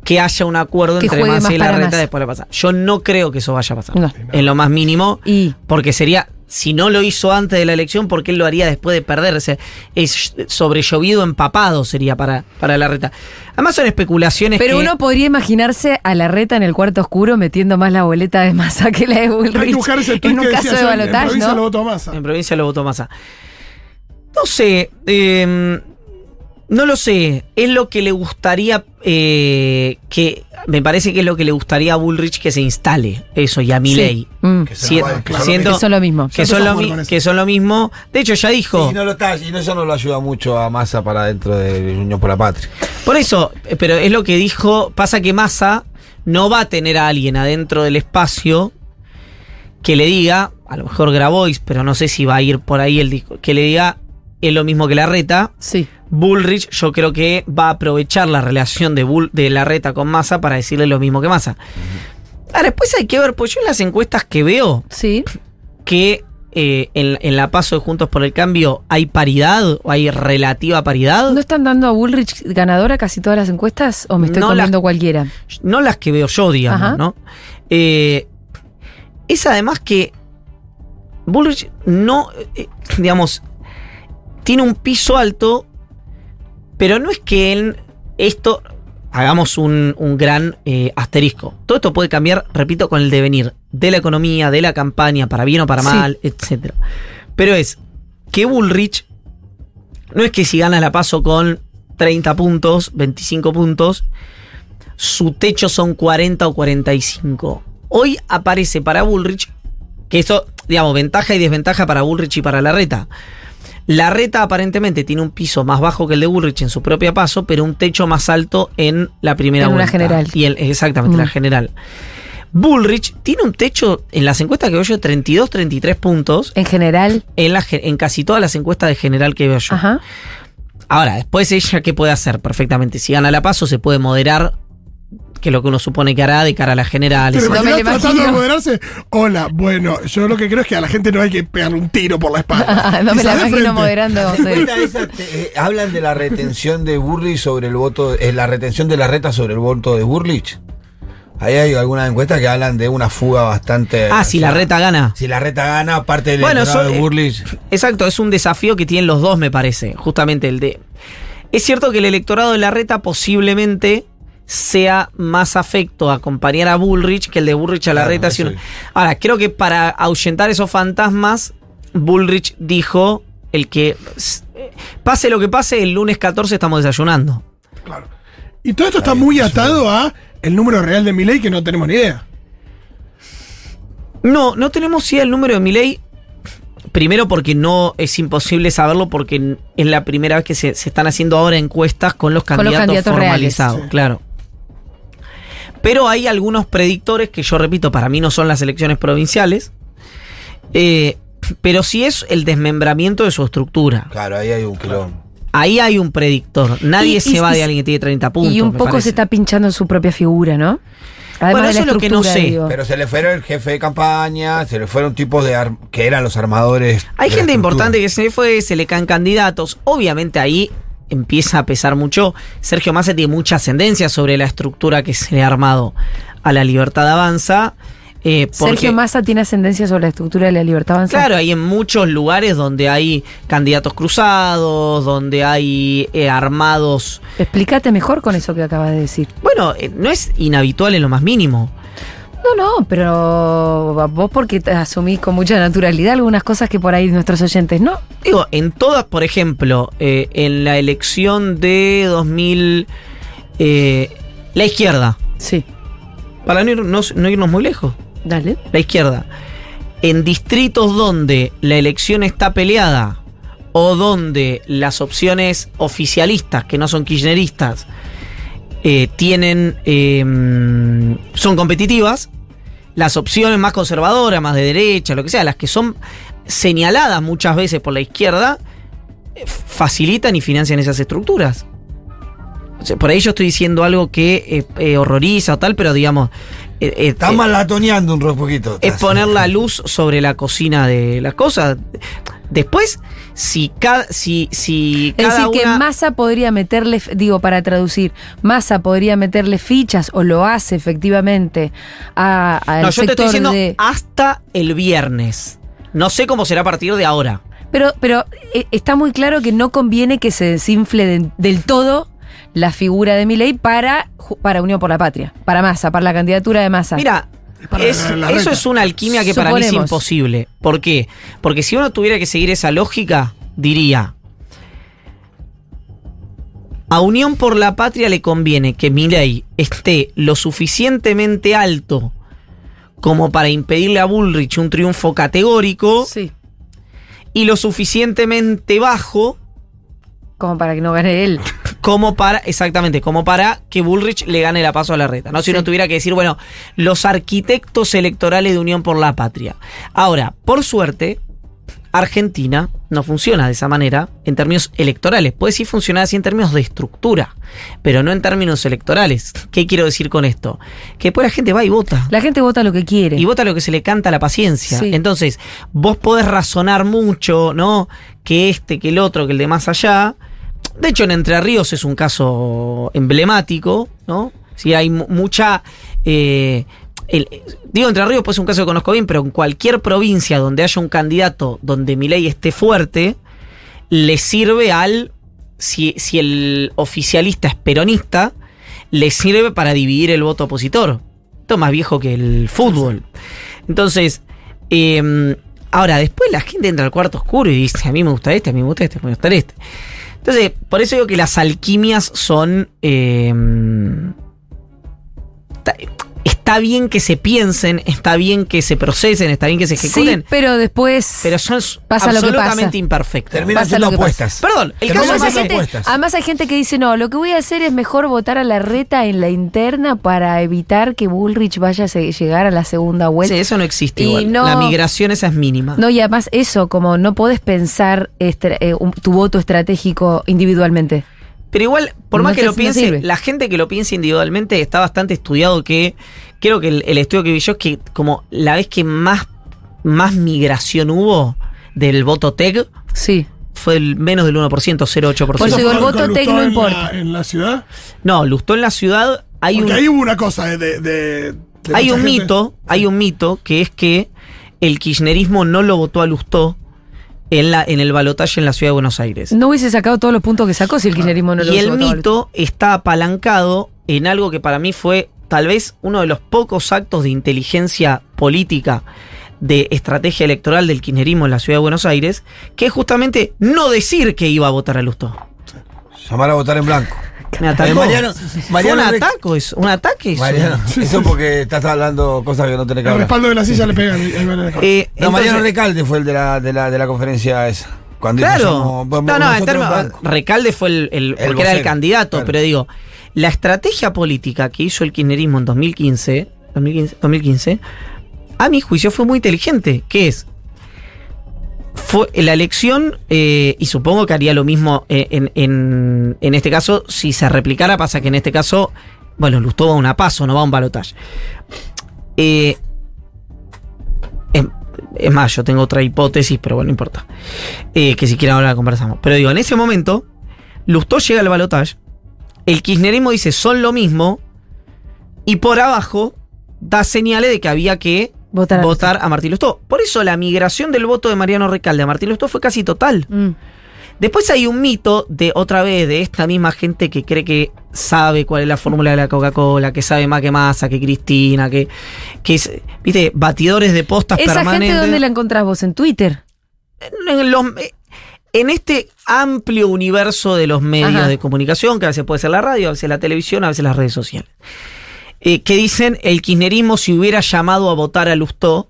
Speaker 5: que haya un acuerdo
Speaker 4: Que
Speaker 5: entre Massa
Speaker 4: más
Speaker 5: y la reta después de pasar. Yo no creo que eso vaya a pasar.
Speaker 4: No.
Speaker 5: En lo más mínimo.
Speaker 4: Y
Speaker 5: Porque sería, si no lo hizo antes de la elección, ¿por qué él lo haría después de perder? O sea, es sobre llovido empapado sería para, para la reta. Además son especulaciones
Speaker 4: Pero
Speaker 5: que-
Speaker 4: uno podría imaginarse a la reta en el cuarto oscuro metiendo más la boleta de masa que la de
Speaker 6: Hay
Speaker 4: Bullrich.
Speaker 6: que
Speaker 4: en un
Speaker 6: que
Speaker 4: caso de
Speaker 6: yo, en
Speaker 4: balotaje,
Speaker 6: provincia lo
Speaker 4: ¿no?
Speaker 6: votó Massa.
Speaker 5: En provincia lo votó Massa. No sé. eh, No lo sé, es lo que le gustaría eh, que me parece que es lo que le gustaría a Bullrich que se instale eso y a Milley.
Speaker 4: Mm.
Speaker 2: Que
Speaker 5: Si-
Speaker 2: va- que
Speaker 5: siento
Speaker 4: Que son lo mismo.
Speaker 5: son, lo mi- que son lo mismo. De hecho ya dijo.
Speaker 2: Y no lo está, y no, eso no lo ayuda mucho a Massa para dentro de Unión por la Patria.
Speaker 5: Por eso, eh, pero es lo que dijo, pasa que Massa no va a tener a alguien adentro del espacio que le diga, a lo mejor Grabois, pero no sé si va a ir por ahí el disco, que le diga es lo mismo que la reta.
Speaker 4: Sí.
Speaker 5: Bullrich yo creo que va a aprovechar la relación de, Bull, de la reta con Massa para decirle lo mismo que Massa. Ahora, después hay que ver, pues yo en las encuestas que veo
Speaker 4: Sí.
Speaker 5: que eh, en, en la paso de Juntos por el Cambio hay paridad o hay relativa paridad.
Speaker 4: ¿No están dando a Bullrich ganadora casi todas las encuestas o me estoy
Speaker 5: No
Speaker 4: comiendo
Speaker 5: las-
Speaker 4: cualquiera?
Speaker 5: no las que veo yo, digamos,
Speaker 4: Ajá.
Speaker 5: ¿no? Eh, es además que Bullrich no, eh, digamos, tiene un piso alto, pero no es que él, esto, hagamos un, un gran eh, asterisco. Todo esto puede cambiar, repito, con el devenir de la economía, de la campaña, para bien o para
Speaker 4: Sí.
Speaker 5: mal, etc. Pero es que Bullrich, no es que si gana la paso con 30 puntos, 25 puntos, su techo son 40 o 45. Hoy aparece para Bullrich, que eso, digamos, ventaja y desventaja para Bullrich y para la reta. La reta aparentemente tiene un piso más bajo que el de Bullrich en su propia paso, pero un techo más alto en la primera
Speaker 4: En
Speaker 5: vuelta.
Speaker 4: general.
Speaker 5: Y en- exactamente,
Speaker 4: Mm.
Speaker 5: la general. Bullrich tiene un techo en las encuestas que veo yo de 32, 33 puntos.
Speaker 4: En general.
Speaker 5: En, la, en casi todas las encuestas de general que veo yo.
Speaker 4: Ajá.
Speaker 5: Ahora, después ella, ¿qué puede hacer? Perfectamente. Si gana la paso, se puede moderar, que es lo que uno supone que hará de cara a las generales.
Speaker 6: ¿Te lo
Speaker 4: No me
Speaker 6: tratando de moderarse? Hola, bueno, yo lo que creo es que a la gente no hay que pegarle un tiro por la espalda.
Speaker 4: no me la imagino moderando.
Speaker 2: esa, eh, hablan de la retención de Burlich sobre el voto, eh, la retención de la reta sobre el voto de Burlich. Ahí hay algunas encuestas que hablan de una fuga bastante.
Speaker 5: Ah, si
Speaker 2: o
Speaker 5: la reta gana.
Speaker 2: Si la reta gana, aparte del
Speaker 5: Bueno, eso,
Speaker 2: de
Speaker 5: eh,
Speaker 2: Burlich.
Speaker 5: Exacto, es un desafío que tienen los dos, me parece. Justamente el de. Es cierto que el electorado de la reta posiblemente sea más afecto a acompañar a Bullrich que el de Bullrich a la
Speaker 2: Claro,
Speaker 5: reta. Ahora, creo que para ahuyentar esos fantasmas, Bullrich dijo el que pase lo que pase, el lunes 14 estamos desayunando.
Speaker 6: Y todo esto está muy atado a el número real de Milei que no tenemos ni idea.
Speaker 5: No, no tenemos idea el número de Milei. Primero porque no es imposible saberlo porque es la primera vez que se, se están haciendo ahora encuestas con los
Speaker 4: Con los
Speaker 5: candidatos,
Speaker 4: reales.
Speaker 5: formalizados,
Speaker 6: Sí.
Speaker 5: claro. Pero hay algunos predictores que yo repito, para mí no son las elecciones provinciales. eh, pero sí es el desmembramiento de su estructura.
Speaker 2: Claro, ahí hay un quilombo.
Speaker 5: Ahí hay un predictor. Nadie
Speaker 4: Y-
Speaker 5: se
Speaker 4: y-
Speaker 5: va
Speaker 4: y-
Speaker 5: de alguien que tiene 30 puntos.
Speaker 4: y un poco
Speaker 5: parece.
Speaker 4: se está pinchando su propia figura, ¿no? Además
Speaker 5: Bueno, eso es lo que no sé,
Speaker 4: digo.
Speaker 2: Pero se le fueron el jefe de campaña, se le fueron tipos de que eran los armadores.
Speaker 5: Hay gente importante que se fue, se le caen candidatos. Obviamente ahí empieza a pesar mucho. Sergio Massa tiene mucha ascendencia sobre la estructura que se le ha armado a la Libertad Avanza. eh, porque,
Speaker 4: Sergio Massa tiene ascendencia sobre la estructura de la libertad avanzada.
Speaker 5: Claro, hay en muchos lugares donde hay candidatos cruzados, donde hay eh, armados.
Speaker 4: Explícate mejor con eso que acabas de decir.
Speaker 5: Bueno, eh, no es inhabitual en lo más mínimo.
Speaker 4: No, no, pero vos porque te asumís con mucha naturalidad algunas cosas que por ahí nuestros oyentes no.
Speaker 5: Digo, en todas, por ejemplo, eh, en la elección de 2000, eh, la izquierda,
Speaker 4: Sí,
Speaker 5: para no, ir- no- no irnos muy lejos,
Speaker 4: dale.
Speaker 5: la izquierda, en distritos donde la elección está peleada o donde las opciones oficialistas, que no son kirchneristas, eh, tienen, eh, son competitivas, las opciones más conservadoras, más de derecha, lo que sea, las que son señaladas muchas veces por la izquierda, eh, facilitan y financian esas estructuras. O sea, por ahí yo estoy diciendo algo que eh, horroriza o tal, pero digamos...
Speaker 2: Está malatoneando un poquito.
Speaker 5: es poner la luz sobre la cocina de las cosas. Después, si cada, si, si
Speaker 4: Es
Speaker 5: cada
Speaker 4: decir, que Massa podría meterle, digo, para traducir, Massa podría meterle fichas, o lo hace efectivamente, a, al
Speaker 5: No, yo te estoy diciendo
Speaker 4: de...
Speaker 5: hasta el viernes. No sé cómo será a partir de ahora.
Speaker 4: Pero, pero eh, está muy claro que no conviene que se desinfle de- del todo la figura de Milei para, para Unión por la Patria, para Massa, para la candidatura de Massa.
Speaker 5: Mira, es- eso es una alquimia que para mí es imposible. ¿Por qué? Porque si uno tuviera que seguir esa lógica, diría, A Unión por la Patria le conviene que Milei esté lo suficientemente alto como para impedirle a Bullrich un triunfo categórico
Speaker 4: Sí.
Speaker 5: y lo suficientemente bajo
Speaker 4: Como para que no gane él.
Speaker 5: como para, exactamente, como para que Bullrich le gane la paso a la reta. ¿no? Si
Speaker 4: Sí.
Speaker 5: uno tuviera que decir, bueno, los arquitectos electorales de Unión por la Patria. Ahora, por suerte, Argentina no funciona de esa manera en términos electorales. Puede sí funcionar así en términos de estructura, pero no en términos electorales. ¿Qué quiero decir con esto? Que después la gente va y vota.
Speaker 4: La gente vota lo que quiere.
Speaker 5: Y vota lo que se le canta a la paciencia.
Speaker 4: Sí.
Speaker 5: Entonces, vos podés razonar mucho, ¿no? Que este, que el otro, que el de más allá. De hecho, en Entre Ríos es un caso emblemático, ¿no? Sí, hay mu- mucha. eh, digo Entre Ríos, pues es un caso que conozco bien, pero en cualquier provincia donde haya un candidato donde mi ley esté fuerte, le sirve al. Si, si el oficialista es peronista, le sirve para dividir el voto opositor. Esto es más viejo que el fútbol. Entonces, eh, ahora, después la gente entra al cuarto oscuro y dice, a mí me gusta este, a mí me gusta este, me gusta este. Entonces, por eso digo que las alquimias son... eh, está, bien que se piensen, está bien que se procesen, está bien que se ejecuten,
Speaker 4: Sí, pero después.
Speaker 5: pero son
Speaker 4: pasa lo que
Speaker 5: absolutamente imperfectas.
Speaker 2: Terminan
Speaker 4: pasa.
Speaker 2: apuestas.
Speaker 5: Perdón, el caso
Speaker 4: Además
Speaker 5: más
Speaker 4: hay,
Speaker 2: siendo
Speaker 4: gente,
Speaker 2: apuestas.
Speaker 4: además hay gente que dice, no, lo que voy a hacer es mejor votar a la reta en la interna para evitar que Bullrich vaya a llegar a la segunda vuelta.
Speaker 5: Sí, eso no existe
Speaker 4: Y
Speaker 5: igual.
Speaker 4: no-
Speaker 5: La migración esa es mínima.
Speaker 4: No, y además eso, como no podés pensar eh, un- tu voto estratégico individualmente.
Speaker 5: Pero igual, por
Speaker 4: No
Speaker 5: más que lo piense, la gente que lo piense individualmente está bastante estudiado que creo que el, el estudio que vi yo es que como la vez que más, más migración hubo del voto TEG
Speaker 4: Sí.
Speaker 5: fue el menos del 1%, 0,8%.
Speaker 4: Por eso digo, el
Speaker 6: ¿Con-
Speaker 4: voto tec no
Speaker 6: en
Speaker 4: importa.
Speaker 6: La, en la ciudad.
Speaker 5: No, Lustó en la ciudad hay
Speaker 6: Porque
Speaker 5: un,
Speaker 6: ahí hubo una cosa de. de-
Speaker 5: hay un
Speaker 6: gente.
Speaker 5: mito, hay un mito que es que el kirchnerismo no lo votó a Lustó en, la, en el balotaje en la ciudad de Buenos Aires.
Speaker 4: No hubiese sacado todos los puntos que sacó si el kirchnerismo no lo
Speaker 5: y
Speaker 4: hubiese
Speaker 5: el mito está apalancado en algo que para mí fue tal vez uno de los pocos actos de inteligencia política de estrategia electoral del kirchnerismo en la ciudad de Buenos Aires, que es justamente no decir que iba a votar a Lustó.
Speaker 2: Llamar a votar en blanco.
Speaker 5: Me atacó.
Speaker 2: Eh, Mariano-
Speaker 5: Fue
Speaker 2: Mariano
Speaker 5: un ataque, es un ataque. es
Speaker 2: Mariano, eso porque estás hablando cosas que no tenés que
Speaker 6: El
Speaker 2: hablar.
Speaker 6: respaldo de la silla le pega. el- el-
Speaker 5: Eh,
Speaker 2: No, Mariano Recalde fue el de la, de la, de la conferencia esa. Cuando
Speaker 5: Claro.
Speaker 2: llamó-
Speaker 5: No, no, en términos-. Recalde fue el, el- porque era el candidato,
Speaker 2: claro.
Speaker 5: pero digo, la estrategia política que hizo el kirchnerismo en 2015, 2015, 2015 a mi juicio fue muy inteligente, que es fue la elección, eh, y supongo que haría lo mismo eh, en, en- este caso, si se replicara, pasa que en este caso, bueno, Lustó va a una paso, no va a un balotaje. Eh, es, más, yo tengo otra hipótesis, pero bueno, no importa. Que si quieren ahora la conversamos. Pero digo, en ese momento, Lustó llega al balotaje, el kirchnerismo dice son lo mismo, y por abajo da señales de que había que
Speaker 4: Votar a
Speaker 5: votar a Martín Lustó. Por eso la migración del voto de Mariano Recalde a Martín Lustó fue casi total.
Speaker 4: Mm.
Speaker 5: Después hay un mito de otra vez de esta misma gente que cree que sabe cuál es la fórmula de la Coca-Cola, que sabe más que Massa, que Cristina, que, que es, viste, batidores de postas
Speaker 4: ¿Esa
Speaker 5: permanentes.
Speaker 4: gente dónde la encontrás vos? ¿En Twitter?
Speaker 5: en, los- en este amplio universo de los medios
Speaker 4: Ajá.
Speaker 5: de comunicación, que a veces puede ser la radio, a veces la televisión, a veces las redes sociales, eh, que dicen el kirchnerismo si hubiera llamado a votar a Lustó,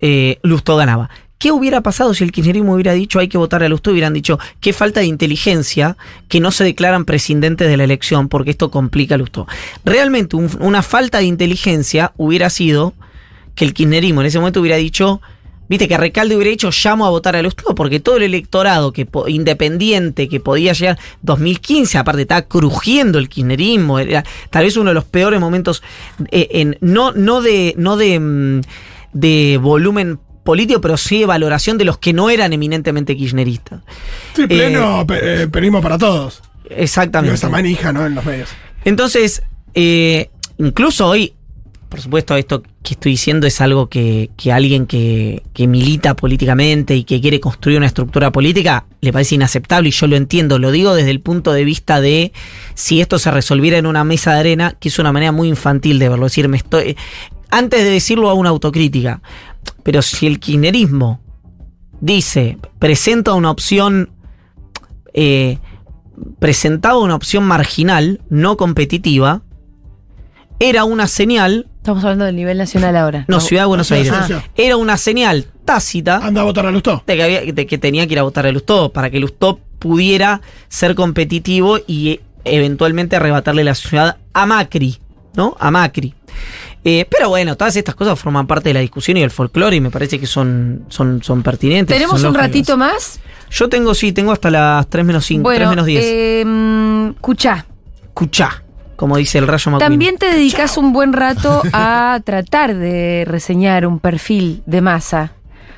Speaker 5: eh, Lustó ganaba. ¿Qué hubiera pasado si el kirchnerismo hubiera dicho hay que votar a Lustó? Hubieran dicho qué falta de inteligencia que no se declaran presidentes de la elección porque esto complica a Lustó. Realmente un- una falta de inteligencia hubiera sido que el kirchnerismo en ese momento hubiera dicho, viste, que Recalde hubiera dicho llamo a votar a Lustó, porque todo el electorado que independiente que podía llegar 2015, aparte estaba crujiendo el kirchnerismo, era tal vez uno de los peores momentos eh, en no no de no de mm, de volumen político, pero sí de valoración de los que no eran eminentemente kirchneristas.
Speaker 6: Sí, pleno pe- eh, peronismo para todos.
Speaker 5: Exactamente.
Speaker 6: esa manija, ¿no? En los medios.
Speaker 5: Entonces, eh, incluso hoy, por supuesto, esto que estoy diciendo es algo que, que alguien que, que milita políticamente y que quiere construir una estructura política le parece inaceptable y yo lo entiendo. Lo digo desde el punto de vista de si esto se resolviera en una mesa de arena, que es una manera muy infantil de verlo. Es decir, me estoy. Antes de decirlo, hago una autocrítica. Pero si el kirchnerismo dice, presenta una opción eh, presentaba una opción marginal, no competitiva, era una señal.
Speaker 4: Estamos hablando del nivel nacional ahora.
Speaker 5: No, Ciudad de Buenos Aires. Era una señal tácita
Speaker 6: Anda a votar a Lustó.
Speaker 5: de que, había- de que tenía que ir a votar a Lustó para que Lustó pudiera ser competitivo y eh, eventualmente arrebatarle la ciudad a Macri, ¿no? A Macri. Eh, pero bueno, todas estas cosas forman parte de la discusión y del folclore y me parece que son, son, son pertinentes.
Speaker 4: ¿Tenemos
Speaker 5: son
Speaker 4: un ratito más?
Speaker 5: Yo tengo, sí, tengo hasta las 3 menos 5, 3
Speaker 4: Bueno,
Speaker 5: menos 10.
Speaker 4: eh, mm, escuchá.
Speaker 5: Cuchá, como dice el rayo McQueen.
Speaker 4: También te dedicas un buen rato a tratar de reseñar un perfil de masa,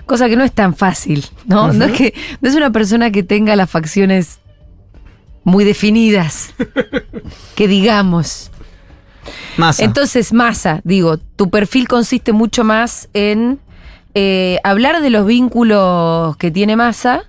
Speaker 4: cosa que no es tan fácil, ¿no? No es que no es una persona que tenga las facciones muy definidas, que digamos.
Speaker 5: Masa.
Speaker 4: Entonces, masa, digo, tu perfil consiste mucho más en eh, hablar de los vínculos que tiene masa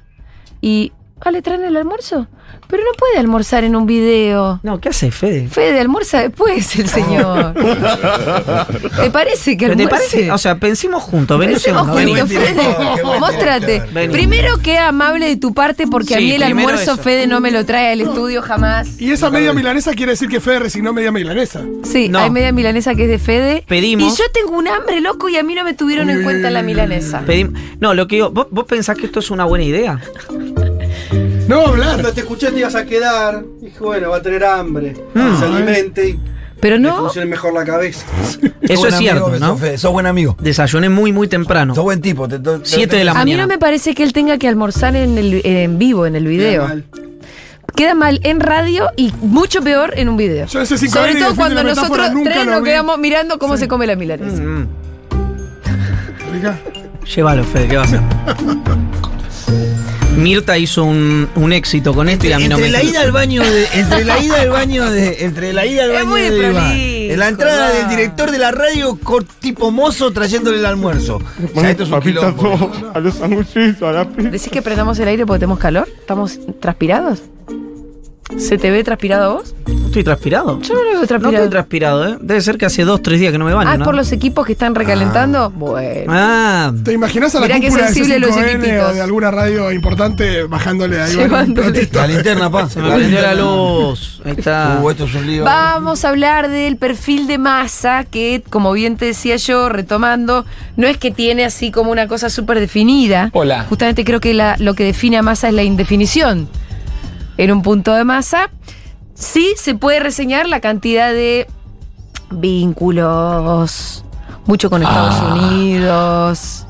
Speaker 4: y. Ah, ¿le traen el almuerzo? Pero no puede almorzar en un video.
Speaker 5: No, ¿qué hace Fede?
Speaker 4: Fede, almuerza después el señor. ¿Te parece que
Speaker 5: ¿Pero ¿Te
Speaker 4: almuerce?
Speaker 5: parece? O sea, pensemos juntos.
Speaker 4: Pensemos juntos. Fede. Móstrate. Primero, qué amable de tu parte, porque a mí el almuerzo
Speaker 5: eso.
Speaker 4: Fede no me lo trae al estudio jamás.
Speaker 6: Y esa media milanesa quiere decir que Fede resignó media milanesa.
Speaker 4: Sí,
Speaker 5: No.
Speaker 4: hay media milanesa que es de Fede.
Speaker 5: Pedimos.
Speaker 4: Y yo tengo un hambre, loco, y a mí no me tuvieron en cuenta la milanesa.
Speaker 5: Pedim- No, lo que digo, ¿vos, vos pensás que esto es una buena idea?
Speaker 6: No va a hablar.
Speaker 13: Cuando te escuché te ibas a quedar. Dije, bueno, va a tener hambre.
Speaker 5: Mm.
Speaker 13: Se alimente y
Speaker 4: Pero no,
Speaker 13: funcione mejor la cabeza.
Speaker 5: Eso es cierto,
Speaker 2: que
Speaker 5: ¿no?
Speaker 2: sos, buen amigo.
Speaker 5: Desayuné muy, muy temprano.
Speaker 2: Sos buen tipo. te- te-
Speaker 5: Siete de la
Speaker 4: a mí
Speaker 5: mañana.
Speaker 4: no me parece que él tenga que almorzar en, el, en vivo, en el video.
Speaker 13: Mal.
Speaker 4: Queda mal en radio y mucho peor en un video.
Speaker 6: Yo ese cinco
Speaker 4: Sobre todo cuando nosotros tres nos quedamos mirando cómo se come la milanesa.
Speaker 5: Mm,
Speaker 6: Rica.
Speaker 5: Llévalo, Fede, ¿qué va a hacer? Mirta hizo un, un éxito con esto y a mí no
Speaker 2: entre
Speaker 5: me
Speaker 2: la ida al baño de, entre la ida al baño de entre la ida al baño de Iván,
Speaker 4: prolijo,
Speaker 2: en la entrada del director de la radio tipo mozo trayéndole el almuerzo o sea, esto es un quilombo.
Speaker 14: a los sanguchitos, a la pizza.
Speaker 4: ¿Decís que prendamos el aire porque tenemos calor? ¿Estamos transpirados? ¿Se te ve transpirado a vos?
Speaker 5: ¿Estoy transpirado?
Speaker 4: Yo no lo veo
Speaker 5: No
Speaker 4: transpirado.
Speaker 5: estoy transpirado, ¿eh? Debe ser que hace dos, tres días que no me baño,
Speaker 4: ah,
Speaker 5: ¿no?
Speaker 4: por los equipos que están recalentando. Bueno.
Speaker 5: Ah,
Speaker 6: ¿Te imaginas a la
Speaker 4: Mirá
Speaker 6: cúpula de
Speaker 4: los
Speaker 6: C5N
Speaker 4: equipitos.
Speaker 6: o de alguna radio importante bajándole ahí
Speaker 4: Llevándole.
Speaker 2: la linterna pa
Speaker 5: se me prendió la luz. Ahí está.
Speaker 2: Uh, esto es un lío
Speaker 4: Vamos a hablar del perfil de masa que, como bien te decía yo, retomando, no es que tiene así como una cosa súper definida.
Speaker 3: Hola.
Speaker 4: Justamente creo que la- lo que define a masa es la indefinición. En un punto de masa, sí se puede reseñar la cantidad de vínculos, mucho con Estados
Speaker 3: Ah.
Speaker 4: Unidos.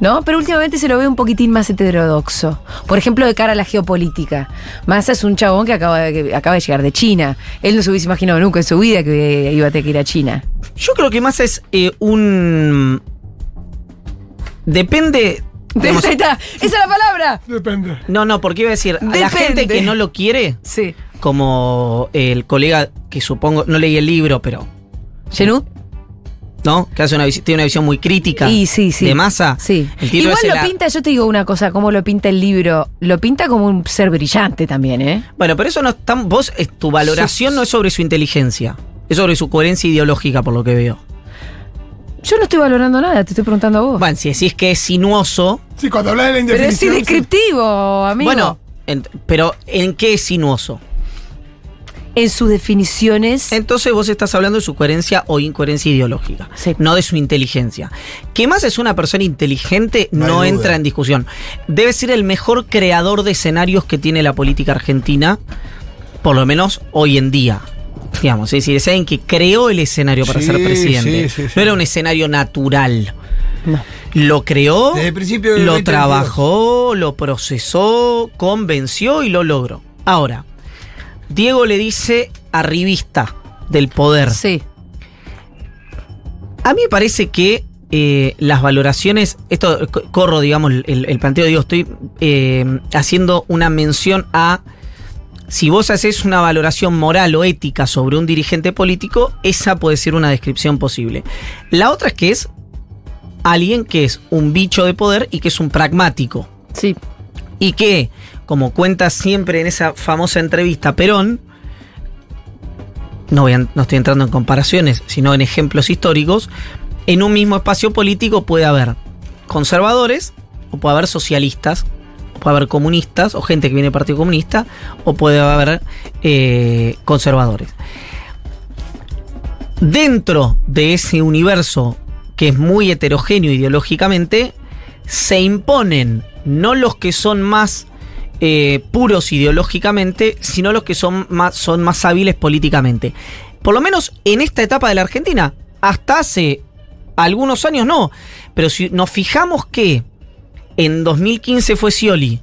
Speaker 4: ¿No? Pero últimamente se lo ve un poquitín más heterodoxo. Por ejemplo, de cara a la geopolítica. Massa es un chabón que acaba de, que acaba de llegar de China. Él no se hubiese imaginado nunca en su vida que iba a tener que ir a China.
Speaker 5: Yo creo que más es eh, un. Depende. Digamos-
Speaker 4: Ahí está. ¡Esa es la palabra!
Speaker 6: Depende.
Speaker 5: no, no, porque iba a decir, a la
Speaker 4: Depende.
Speaker 5: gente que no lo quiere,
Speaker 4: Sí.
Speaker 5: como el colega que supongo, no leí el libro, pero.
Speaker 4: ¿Genú?
Speaker 5: ¿No? Que hace una, tiene una visión muy crítica
Speaker 4: Y sí, sí.
Speaker 5: de masa.
Speaker 4: Sí.
Speaker 5: El
Speaker 4: Igual
Speaker 5: es
Speaker 4: lo pinta, yo te digo una cosa, cómo lo pinta el libro. Lo pinta como un ser brillante también, ¿eh?
Speaker 5: Bueno, pero eso no está. Vos, es- tu valoración no es sobre su inteligencia, es sobre su coherencia ideológica, por lo que veo.
Speaker 4: Yo no estoy valorando nada, te estoy preguntando a vos.
Speaker 5: Bueno, si decís que es sinuoso.
Speaker 6: Sí, cuando hablas de la
Speaker 4: Pero es
Speaker 6: indefinición. sí.
Speaker 4: descriptivo, amigo.
Speaker 5: Bueno, en- pero ¿en qué es sinuoso?
Speaker 4: en sus definiciones.
Speaker 5: Entonces vos estás hablando de su coherencia o incoherencia ideológica,
Speaker 4: Sí.
Speaker 5: no de su inteligencia. Que más es una persona inteligente
Speaker 2: No
Speaker 5: entra en discusión. Debe ser el mejor creador de escenarios que tiene la política argentina, por lo menos hoy en día. Digamos, es decir, es alguien que creó el escenario para
Speaker 2: Sí,
Speaker 5: ser presidente.
Speaker 2: sí, sí, sí.
Speaker 5: No era un escenario natural.
Speaker 4: No.
Speaker 5: Lo creó,
Speaker 2: Desde el principio del
Speaker 5: lo
Speaker 2: 2022.
Speaker 5: trabajó, lo procesó, convenció y lo logró. Ahora, Diego le dice arribista del poder.
Speaker 4: Sí.
Speaker 5: A mí me parece que eh, las valoraciones, esto co- corro, digamos, el, el planteo, digo, estoy eh, haciendo una mención a si vos haces una valoración moral o ética sobre un dirigente político, esa puede ser una descripción posible. La otra es que es alguien que es un bicho de poder y que es un pragmático.
Speaker 4: Sí.
Speaker 5: Y que, como cuenta siempre en esa famosa entrevista Perón, no, voy a- no estoy entrando en comparaciones, sino en ejemplos históricos, en un mismo espacio político puede haber conservadores, o puede haber socialistas, puede haber comunistas o gente que viene del Partido Comunista o puede haber eh, conservadores. Dentro de ese universo que es muy heterogéneo ideológicamente, se imponen no los que son más eh, puros ideológicamente, sino los que son más, son más hábiles políticamente. Por lo menos en esta etapa de la Argentina, hasta hace algunos años no. Pero si nos fijamos que en 2015 fue Scioli,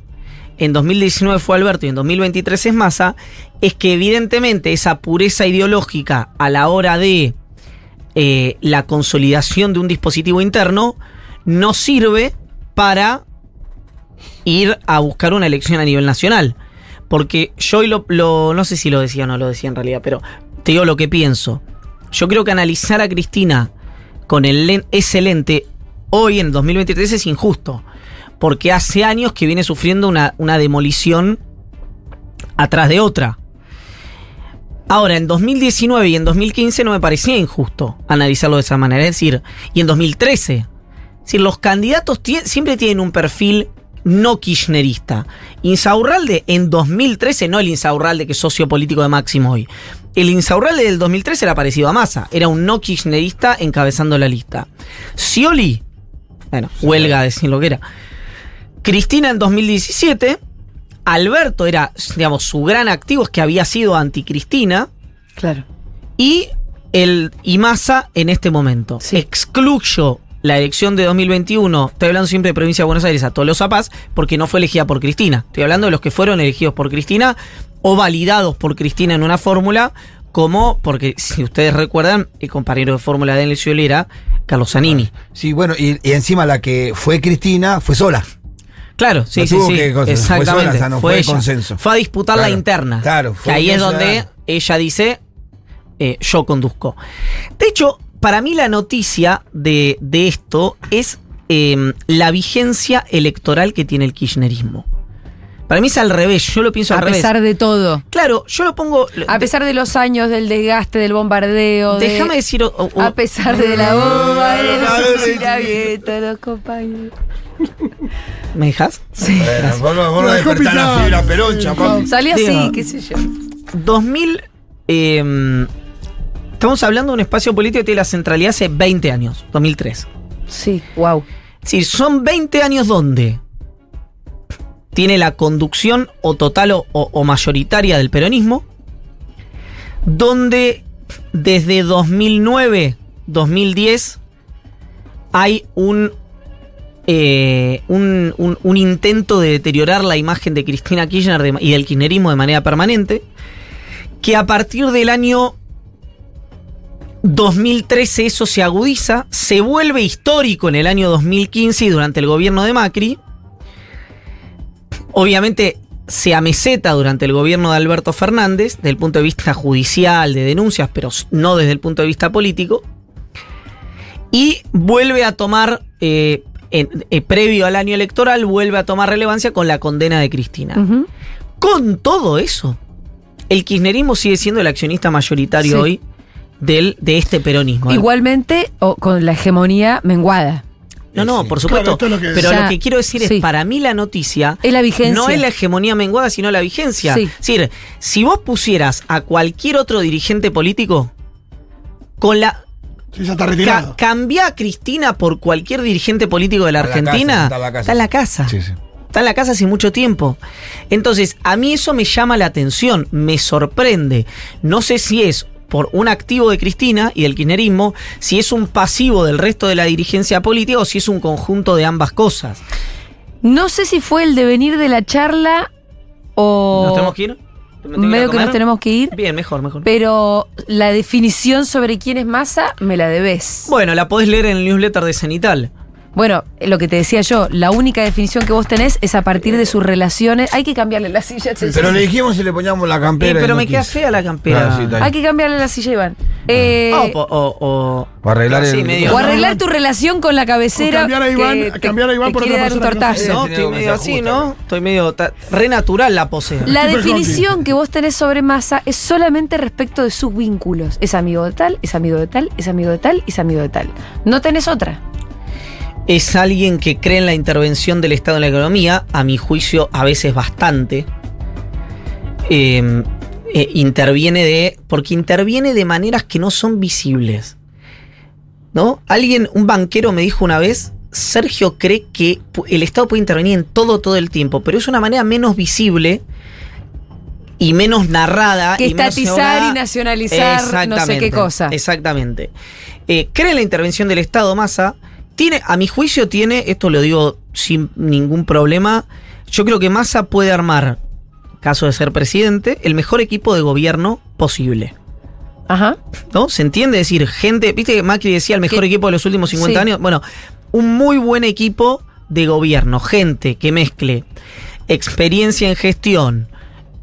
Speaker 5: en 2019 fue Alberto y en 2023 es Massa, es que evidentemente esa pureza ideológica a la hora de eh, la consolidación de un dispositivo interno no sirve para ir a buscar una elección a nivel nacional. Porque yo lo, no sé si lo decía o no lo decía en realidad, pero te digo lo que pienso. Yo creo que analizar a Cristina con el ese lente hoy en 2023 es injusto. Porque hace años que viene sufriendo una, una demolición atrás de otra. Ahora, en 2019 y en 2015 no me parecía injusto analizarlo de esa manera. Es decir, y en 2013. Es decir, los candidatos siempre tienen un perfil no kirchnerista. Insaurralde en 2013, no el Insaurralde que es socio político de Máximo hoy. El Insaurralde del 2013 era parecido a Massa. Era un no kirchnerista encabezando la lista. Scioli, bueno, huelga decir lo que era. Cristina en 2017. Alberto era, digamos, su gran activo es que había sido anticristina.
Speaker 4: Claro.
Speaker 5: Y el y Massa en este momento. Excluyo la elección de 2021, estoy hablando siempre de provincia de Buenos Aires, a Tolosa Paz, porque no fue elegida por Cristina. Estoy hablando de los que fueron elegidos por Cristina o validados por Cristina en una fórmula, como, porque si ustedes recuerdan, el compañero de fórmula de Enel Scioli era Carlos Zanini.
Speaker 2: Sí, bueno, y, y encima la que fue Cristina fue sola.
Speaker 5: Claro, sí,
Speaker 2: No
Speaker 5: sí, sí.
Speaker 2: que fue
Speaker 5: exactamente.
Speaker 2: sola, o sea, no fue
Speaker 5: ella.
Speaker 2: consenso.
Speaker 5: Fue a disputar la interna.
Speaker 2: claro,
Speaker 5: que
Speaker 2: fue
Speaker 5: ahí es donde ella dice, eh, yo conduzco. De hecho, para mí la noticia de, de esto es eh, la vigencia electoral que tiene el kirchnerismo. Para mí es al revés, yo lo pienso
Speaker 4: A
Speaker 5: al revés.
Speaker 4: pesar de todo.
Speaker 5: Claro, yo lo pongo...
Speaker 4: A pesar de los años, del desgaste, del bombardeo. de-
Speaker 5: Déjame decir... o- o-
Speaker 4: A pesar de la bomba, de los los compañeros.
Speaker 5: ¿Me dejas?
Speaker 4: Sí.
Speaker 2: Bueno, vos no- vos no despertás la fibra peroncha, papi.
Speaker 4: Salí así,
Speaker 5: Digo,
Speaker 4: qué sé yo.
Speaker 5: 2000. eh, estamos hablando de un espacio político que tiene la centralidad hace 20 años, 2003.
Speaker 4: Sí, wow.
Speaker 5: Decir, son 20 años donde tiene la conducción o total o, mayoritaria del peronismo, donde desde 2009, 2010 hay un, eh, un, un- intento de deteriorar la imagen de Cristina Kirchner y del kirchnerismo de manera permanente, que a partir del año 2013 eso se agudiza, se vuelve histórico en el año 2015 y durante el gobierno de Macri. Obviamente se ameseta durante el gobierno de Alberto Fernández, desde el punto de vista judicial, de denuncias, pero no desde el punto de vista político. Y vuelve a tomar, eh, en- eh, previo al año electoral, vuelve a tomar relevancia con la condena de Cristina. Con todo eso, el kirchnerismo sigue siendo el accionista mayoritario
Speaker 4: Sí.
Speaker 5: hoy del, de este peronismo.
Speaker 4: Igualmente, o con la hegemonía menguada.
Speaker 5: No, no, por supuesto.
Speaker 4: Claro, esto es lo que-
Speaker 5: pero
Speaker 4: Ya,
Speaker 5: lo que quiero decir
Speaker 4: sí.
Speaker 5: es, para mí la noticia
Speaker 4: Es la vigencia.
Speaker 5: no es la hegemonía menguada, sino la vigencia.
Speaker 4: Sí.
Speaker 5: Es decir, si vos pusieras a cualquier otro dirigente político con la...
Speaker 6: ya está retirado.
Speaker 5: Ca- cambia a Cristina por cualquier dirigente político de la
Speaker 2: Está en la
Speaker 5: Argentina.
Speaker 2: casa, está en la casa.
Speaker 5: Está en la casa.
Speaker 2: Sí, sí.
Speaker 5: Está en la casa hace mucho tiempo. Entonces, a mí eso me llama la atención, me sorprende. No sé si es por un activo de Cristina y del kirchnerismo, si es un pasivo del resto de la dirigencia política o si es un conjunto de ambas cosas.
Speaker 4: No sé si fue el devenir de la charla o.
Speaker 5: ¿Nos tenemos que ir? ¿Me tengo que ir a
Speaker 4: Medio que nos tenemos que ir.
Speaker 5: Bien, mejor, mejor.
Speaker 4: Pero la definición sobre quién es masa me la debes.
Speaker 5: Bueno, la podés leer en el newsletter de Cenital.
Speaker 4: Bueno, lo que te decía yo, la única definición que vos tenés es a partir de sus relaciones. Hay que cambiarle la silla. che,
Speaker 2: Pero le dijimos si le poníamos la
Speaker 5: Eh,
Speaker 2: campera. y
Speaker 5: pero
Speaker 2: no
Speaker 5: me queda
Speaker 2: quiso.
Speaker 5: fea la campera.
Speaker 2: Ah, sí.
Speaker 4: Hay que cambiarle la silla, Iván. Eh,
Speaker 5: Ah, o, o, o-
Speaker 2: arreglar el-
Speaker 5: medio-
Speaker 4: o arreglar tu relación con la cabecera.
Speaker 6: O cambiar a Iván-
Speaker 4: que
Speaker 6: cambiar a Iván por otra
Speaker 4: dar un
Speaker 6: persona que no
Speaker 4: tortazo.
Speaker 5: No, estoy medio así. ¿no? Estoy medio. ta- re natural la pose.
Speaker 4: La definición que vos tenés sobre masa es solamente respecto de sus vínculos. Es amigo de tal, es amigo de tal, es amigo de tal, es amigo de tal. No tenés otra.
Speaker 5: Es alguien que cree en la intervención del Estado en la economía, a mi juicio a veces bastante. Eh, eh, interviene de. porque interviene de maneras que no son visibles. ¿No? Alguien, un banquero me dijo una vez. Sergio cree que el Estado puede intervenir en todo todo el tiempo, pero es una manera menos visible y menos narrada.
Speaker 4: Que
Speaker 5: y
Speaker 4: estatizar y nacionalizar no sé qué
Speaker 5: Exactamente,
Speaker 4: cosa.
Speaker 5: Exactamente. Eh, cree en la intervención del Estado Massa. Tiene, a mi juicio, tiene, esto lo digo sin ningún problema. Yo creo que Massa puede armar, caso de ser presidente, el mejor equipo de gobierno posible.
Speaker 4: Ajá.
Speaker 5: ¿No? ¿Se entiende? Es decir, gente, viste que Macri decía el mejor equipo de los últimos 50
Speaker 4: Sí.
Speaker 5: años. Bueno, un muy buen equipo de gobierno, gente que mezcle experiencia en gestión,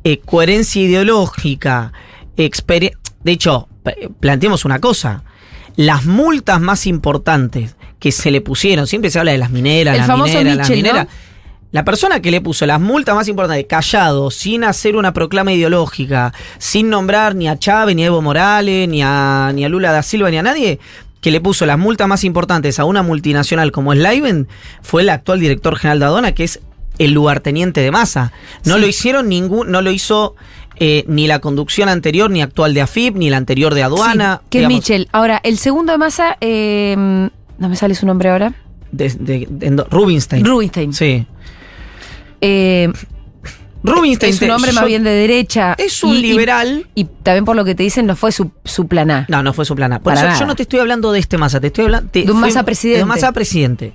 Speaker 5: eh, coherencia ideológica, de hecho, planteemos una cosa. Las multas más importantes que se le pusieron, siempre se habla de las mineras, las mineras, las mineras. La persona que le puso las multas más importantes, callado, sin hacer una proclama ideológica, sin nombrar ni a Chávez, ni a Evo Morales, ni a, ni a Lula da Silva, ni a nadie, que le puso las multas más importantes a una multinacional como es Livent, fue el actual director general de Adona, que es el lugarteniente de masa. No
Speaker 4: Sí.
Speaker 5: lo hicieron ningún, no lo hizo eh, ni la conducción anterior, ni actual de AFIP, ni la anterior de aduana.
Speaker 4: Sí, que
Speaker 5: digamos,
Speaker 4: Mitchell. Ahora, el segundo de masa, eh, no me sale su nombre ahora.
Speaker 5: de- de- de- Rubinstein.
Speaker 4: Rubinstein.
Speaker 5: Sí.
Speaker 4: Eh,
Speaker 5: Rubinstein.
Speaker 4: es un hombre más bien de derecha.
Speaker 5: Es un
Speaker 4: Y-
Speaker 5: liberal.
Speaker 4: Y, también por lo que te dicen, no fue su, su plan A.
Speaker 5: No, no fue su plana. Por
Speaker 4: Para
Speaker 5: eso
Speaker 4: nada.
Speaker 5: yo no te estoy hablando de este Massa, te estoy hablando
Speaker 4: De un Massa presidente.
Speaker 5: De un Massa presidente.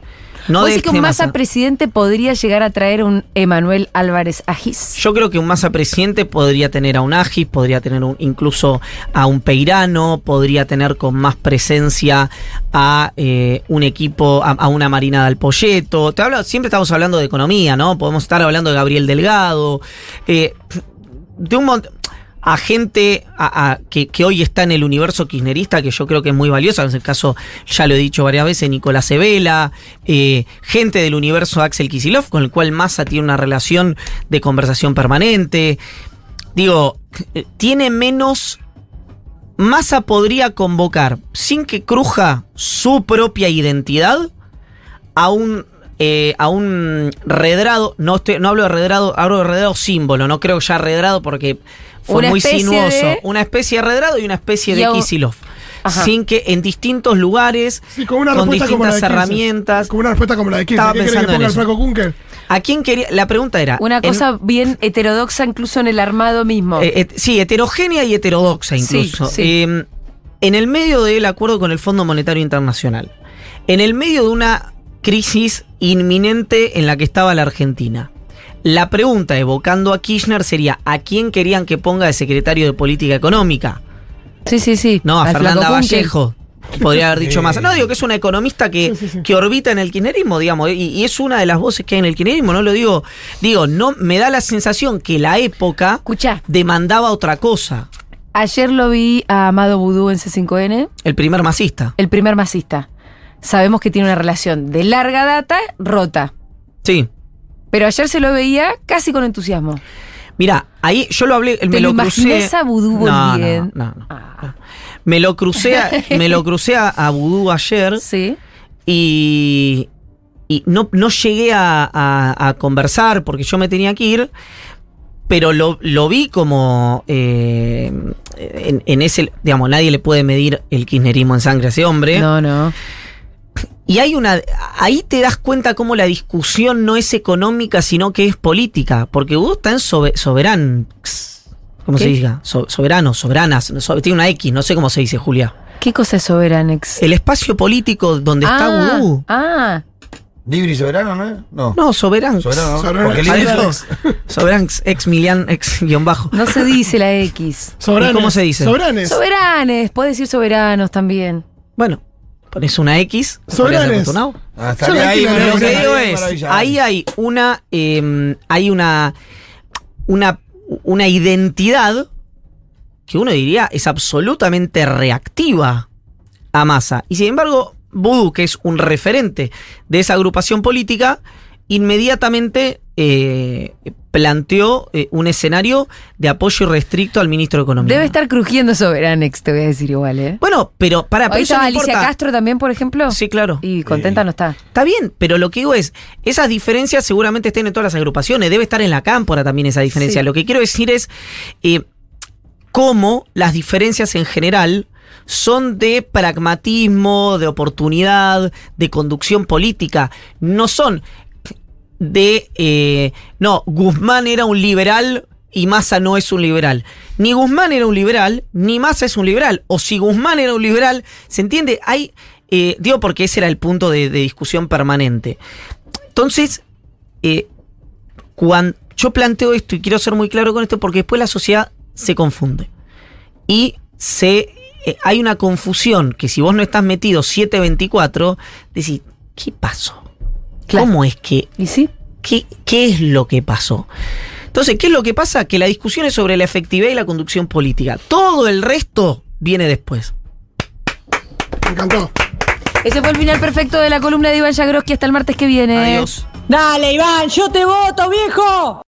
Speaker 5: No
Speaker 4: ¿Vos decís que un Massa
Speaker 5: Massa.
Speaker 4: presidente podría llegar a traer un Emanuel Álvarez Agis?
Speaker 5: Yo creo que un Massa presidente podría tener a un Agis, podría tener un- incluso a un Peirano, podría tener con más presencia a eh, un equipo, a, a una Marina del Polleto. Te hablo, siempre estamos hablando de economía, ¿no? Podemos estar hablando de Gabriel Delgado, eh, de un montón. A gente a- que, que hoy está en el universo kirchnerista, que yo creo que es muy valiosa, en el caso, ya lo he dicho varias veces, Nicolás Evela, eh, gente del universo Axel Kisilov, con el cual Massa tiene una relación de conversación permanente. Digo, eh, tiene menos. Massa podría convocar, sin que cruja su propia identidad, a un. eh, a un redrado, no, estoy- no hablo de redrado, hablo de redrado símbolo, no creo ya redrado porque fue
Speaker 4: Una
Speaker 5: muy sinuoso.
Speaker 4: de-
Speaker 5: Una especie de redrado y una especie
Speaker 4: Y
Speaker 5: de Kisilov.
Speaker 4: Ajá.
Speaker 5: Sin que en distintos lugares,
Speaker 6: Sí, con una
Speaker 5: con
Speaker 6: respuesta como la de
Speaker 5: distintas herramientas.
Speaker 6: Como una respuesta como la de Kirchner.
Speaker 5: Estaba
Speaker 6: ¿Qué querés que
Speaker 5: pensando en
Speaker 6: ponga el
Speaker 5: eso.
Speaker 6: Franco Kunker?
Speaker 5: ¿A quién quería? La pregunta era.
Speaker 4: Una
Speaker 5: en-
Speaker 4: cosa bien heterodoxa incluso en el armado mismo.
Speaker 5: Eh, et- sí, heterogénea y heterodoxa incluso.
Speaker 4: Sí, sí.
Speaker 5: Eh, en el medio del acuerdo con el Fondo Monetario Internacional, en el medio de una crisis inminente en la que estaba la Argentina, la pregunta evocando a Kirchner sería, ¿a quién querían que ponga de secretario de Política Económica?
Speaker 4: sí, sí, sí.
Speaker 5: No, a
Speaker 4: Al
Speaker 5: Fernanda. Vallejo. Podría haber dicho más. No, digo que es una economista que, que orbita en el kirchnerismo, digamos, y, y es una de las voces que hay en el kirchnerismo, no lo digo. Digo, no, me da la sensación que la época
Speaker 4: Escuchá,
Speaker 5: demandaba otra cosa.
Speaker 4: ayer lo vi a Amado Vudú en C5N,
Speaker 5: El primer masista.
Speaker 4: el primer masista. Sabemos que tiene una relación de larga data rota.
Speaker 5: Sí.
Speaker 4: Pero ayer se lo veía casi con entusiasmo.
Speaker 5: Mira, ahí yo lo hablé, me
Speaker 4: ¿Te
Speaker 5: lo,
Speaker 4: lo
Speaker 5: crucé.
Speaker 4: a Vudú
Speaker 5: no, no, no, no. Me lo crucé, a- me lo crucé a, a Vudú ayer
Speaker 4: Sí.
Speaker 5: y, y no, no llegué a, a- a conversar porque yo me tenía que ir, pero lo, lo vi como eh, en, en ese, digamos, nadie le puede medir el kirchnerismo en sangre a ese hombre.
Speaker 4: No, no.
Speaker 5: Y hay una. Ahí te das cuenta cómo la discusión no es económica, sino que es política. Porque Vudú está en sobe- soberan. ¿Cómo se diga? So- soberanos, soberanas. so- tiene una X, no sé cómo se dice, Julia.
Speaker 4: ¿Qué cosa es Soberanex?
Speaker 5: El espacio político donde está
Speaker 4: ah,
Speaker 5: Vudú.
Speaker 4: Ah,
Speaker 2: Libre y soberano, ¿no? No.
Speaker 5: No, soberano.
Speaker 2: Soberano.
Speaker 6: Soberano.
Speaker 2: Porque
Speaker 5: ex Milian, ex guion bajo.
Speaker 4: no se dice la X.
Speaker 6: Sobranes.
Speaker 5: cómo se dice?
Speaker 6: Sobranes.
Speaker 4: Soberanes, puede decir soberanos también.
Speaker 5: Bueno, pones una X.
Speaker 2: Hasta
Speaker 6: Yo la
Speaker 2: ahí, maravilla,
Speaker 5: Lo que digo es, ahí hay una, eh, hay una, una, una identidad que uno diría es absolutamente reactiva a Massa. Y sin embargo, Vudú, que es un referente de esa agrupación política, inmediatamente eh, planteó eh, un escenario de apoyo irrestricto al ministro de Economía.
Speaker 4: Debe estar crujiendo Soberanex, te voy a decir igual, ¿eh?
Speaker 5: Bueno, pero para pero
Speaker 4: estaba
Speaker 5: no
Speaker 4: Alicia
Speaker 5: importa.
Speaker 4: Castro también, por ejemplo.
Speaker 5: Sí, claro.
Speaker 4: Y contenta no está.
Speaker 5: Está bien, pero lo que digo es, esas diferencias seguramente estén en todas las agrupaciones, debe estar en la cámpora también esa diferencia.
Speaker 4: Sí.
Speaker 5: Lo que quiero decir es eh, cómo las diferencias en general son de pragmatismo, de oportunidad, de conducción política, no son de, eh, no, Guzmán era un liberal y Massa no es un liberal. Ni Guzmán era un liberal, ni Massa es un liberal. O si Guzmán era un liberal, ¿se entiende? Hay, eh, digo porque ese era el punto de, discusión permanente. Entonces, eh, cuando yo planteo esto y quiero ser muy claro con esto porque después la sociedad se confunde. Y se, hay una confusión que si vos no estás metido 724, decís, ¿qué pasó? ¿Cómo es que...
Speaker 4: ¿Y sí?
Speaker 5: ¿qué, ¿Qué es lo que pasó? Entonces, ¿qué es lo que pasa? Que la discusión es sobre la efectividad y la conducción política. Todo el resto viene después.
Speaker 6: Me encantó.
Speaker 4: Ese fue el final perfecto de la columna de Iván Jagroski hasta el martes que viene.
Speaker 5: Adiós.
Speaker 15: Dale, Iván, yo te voto, viejo.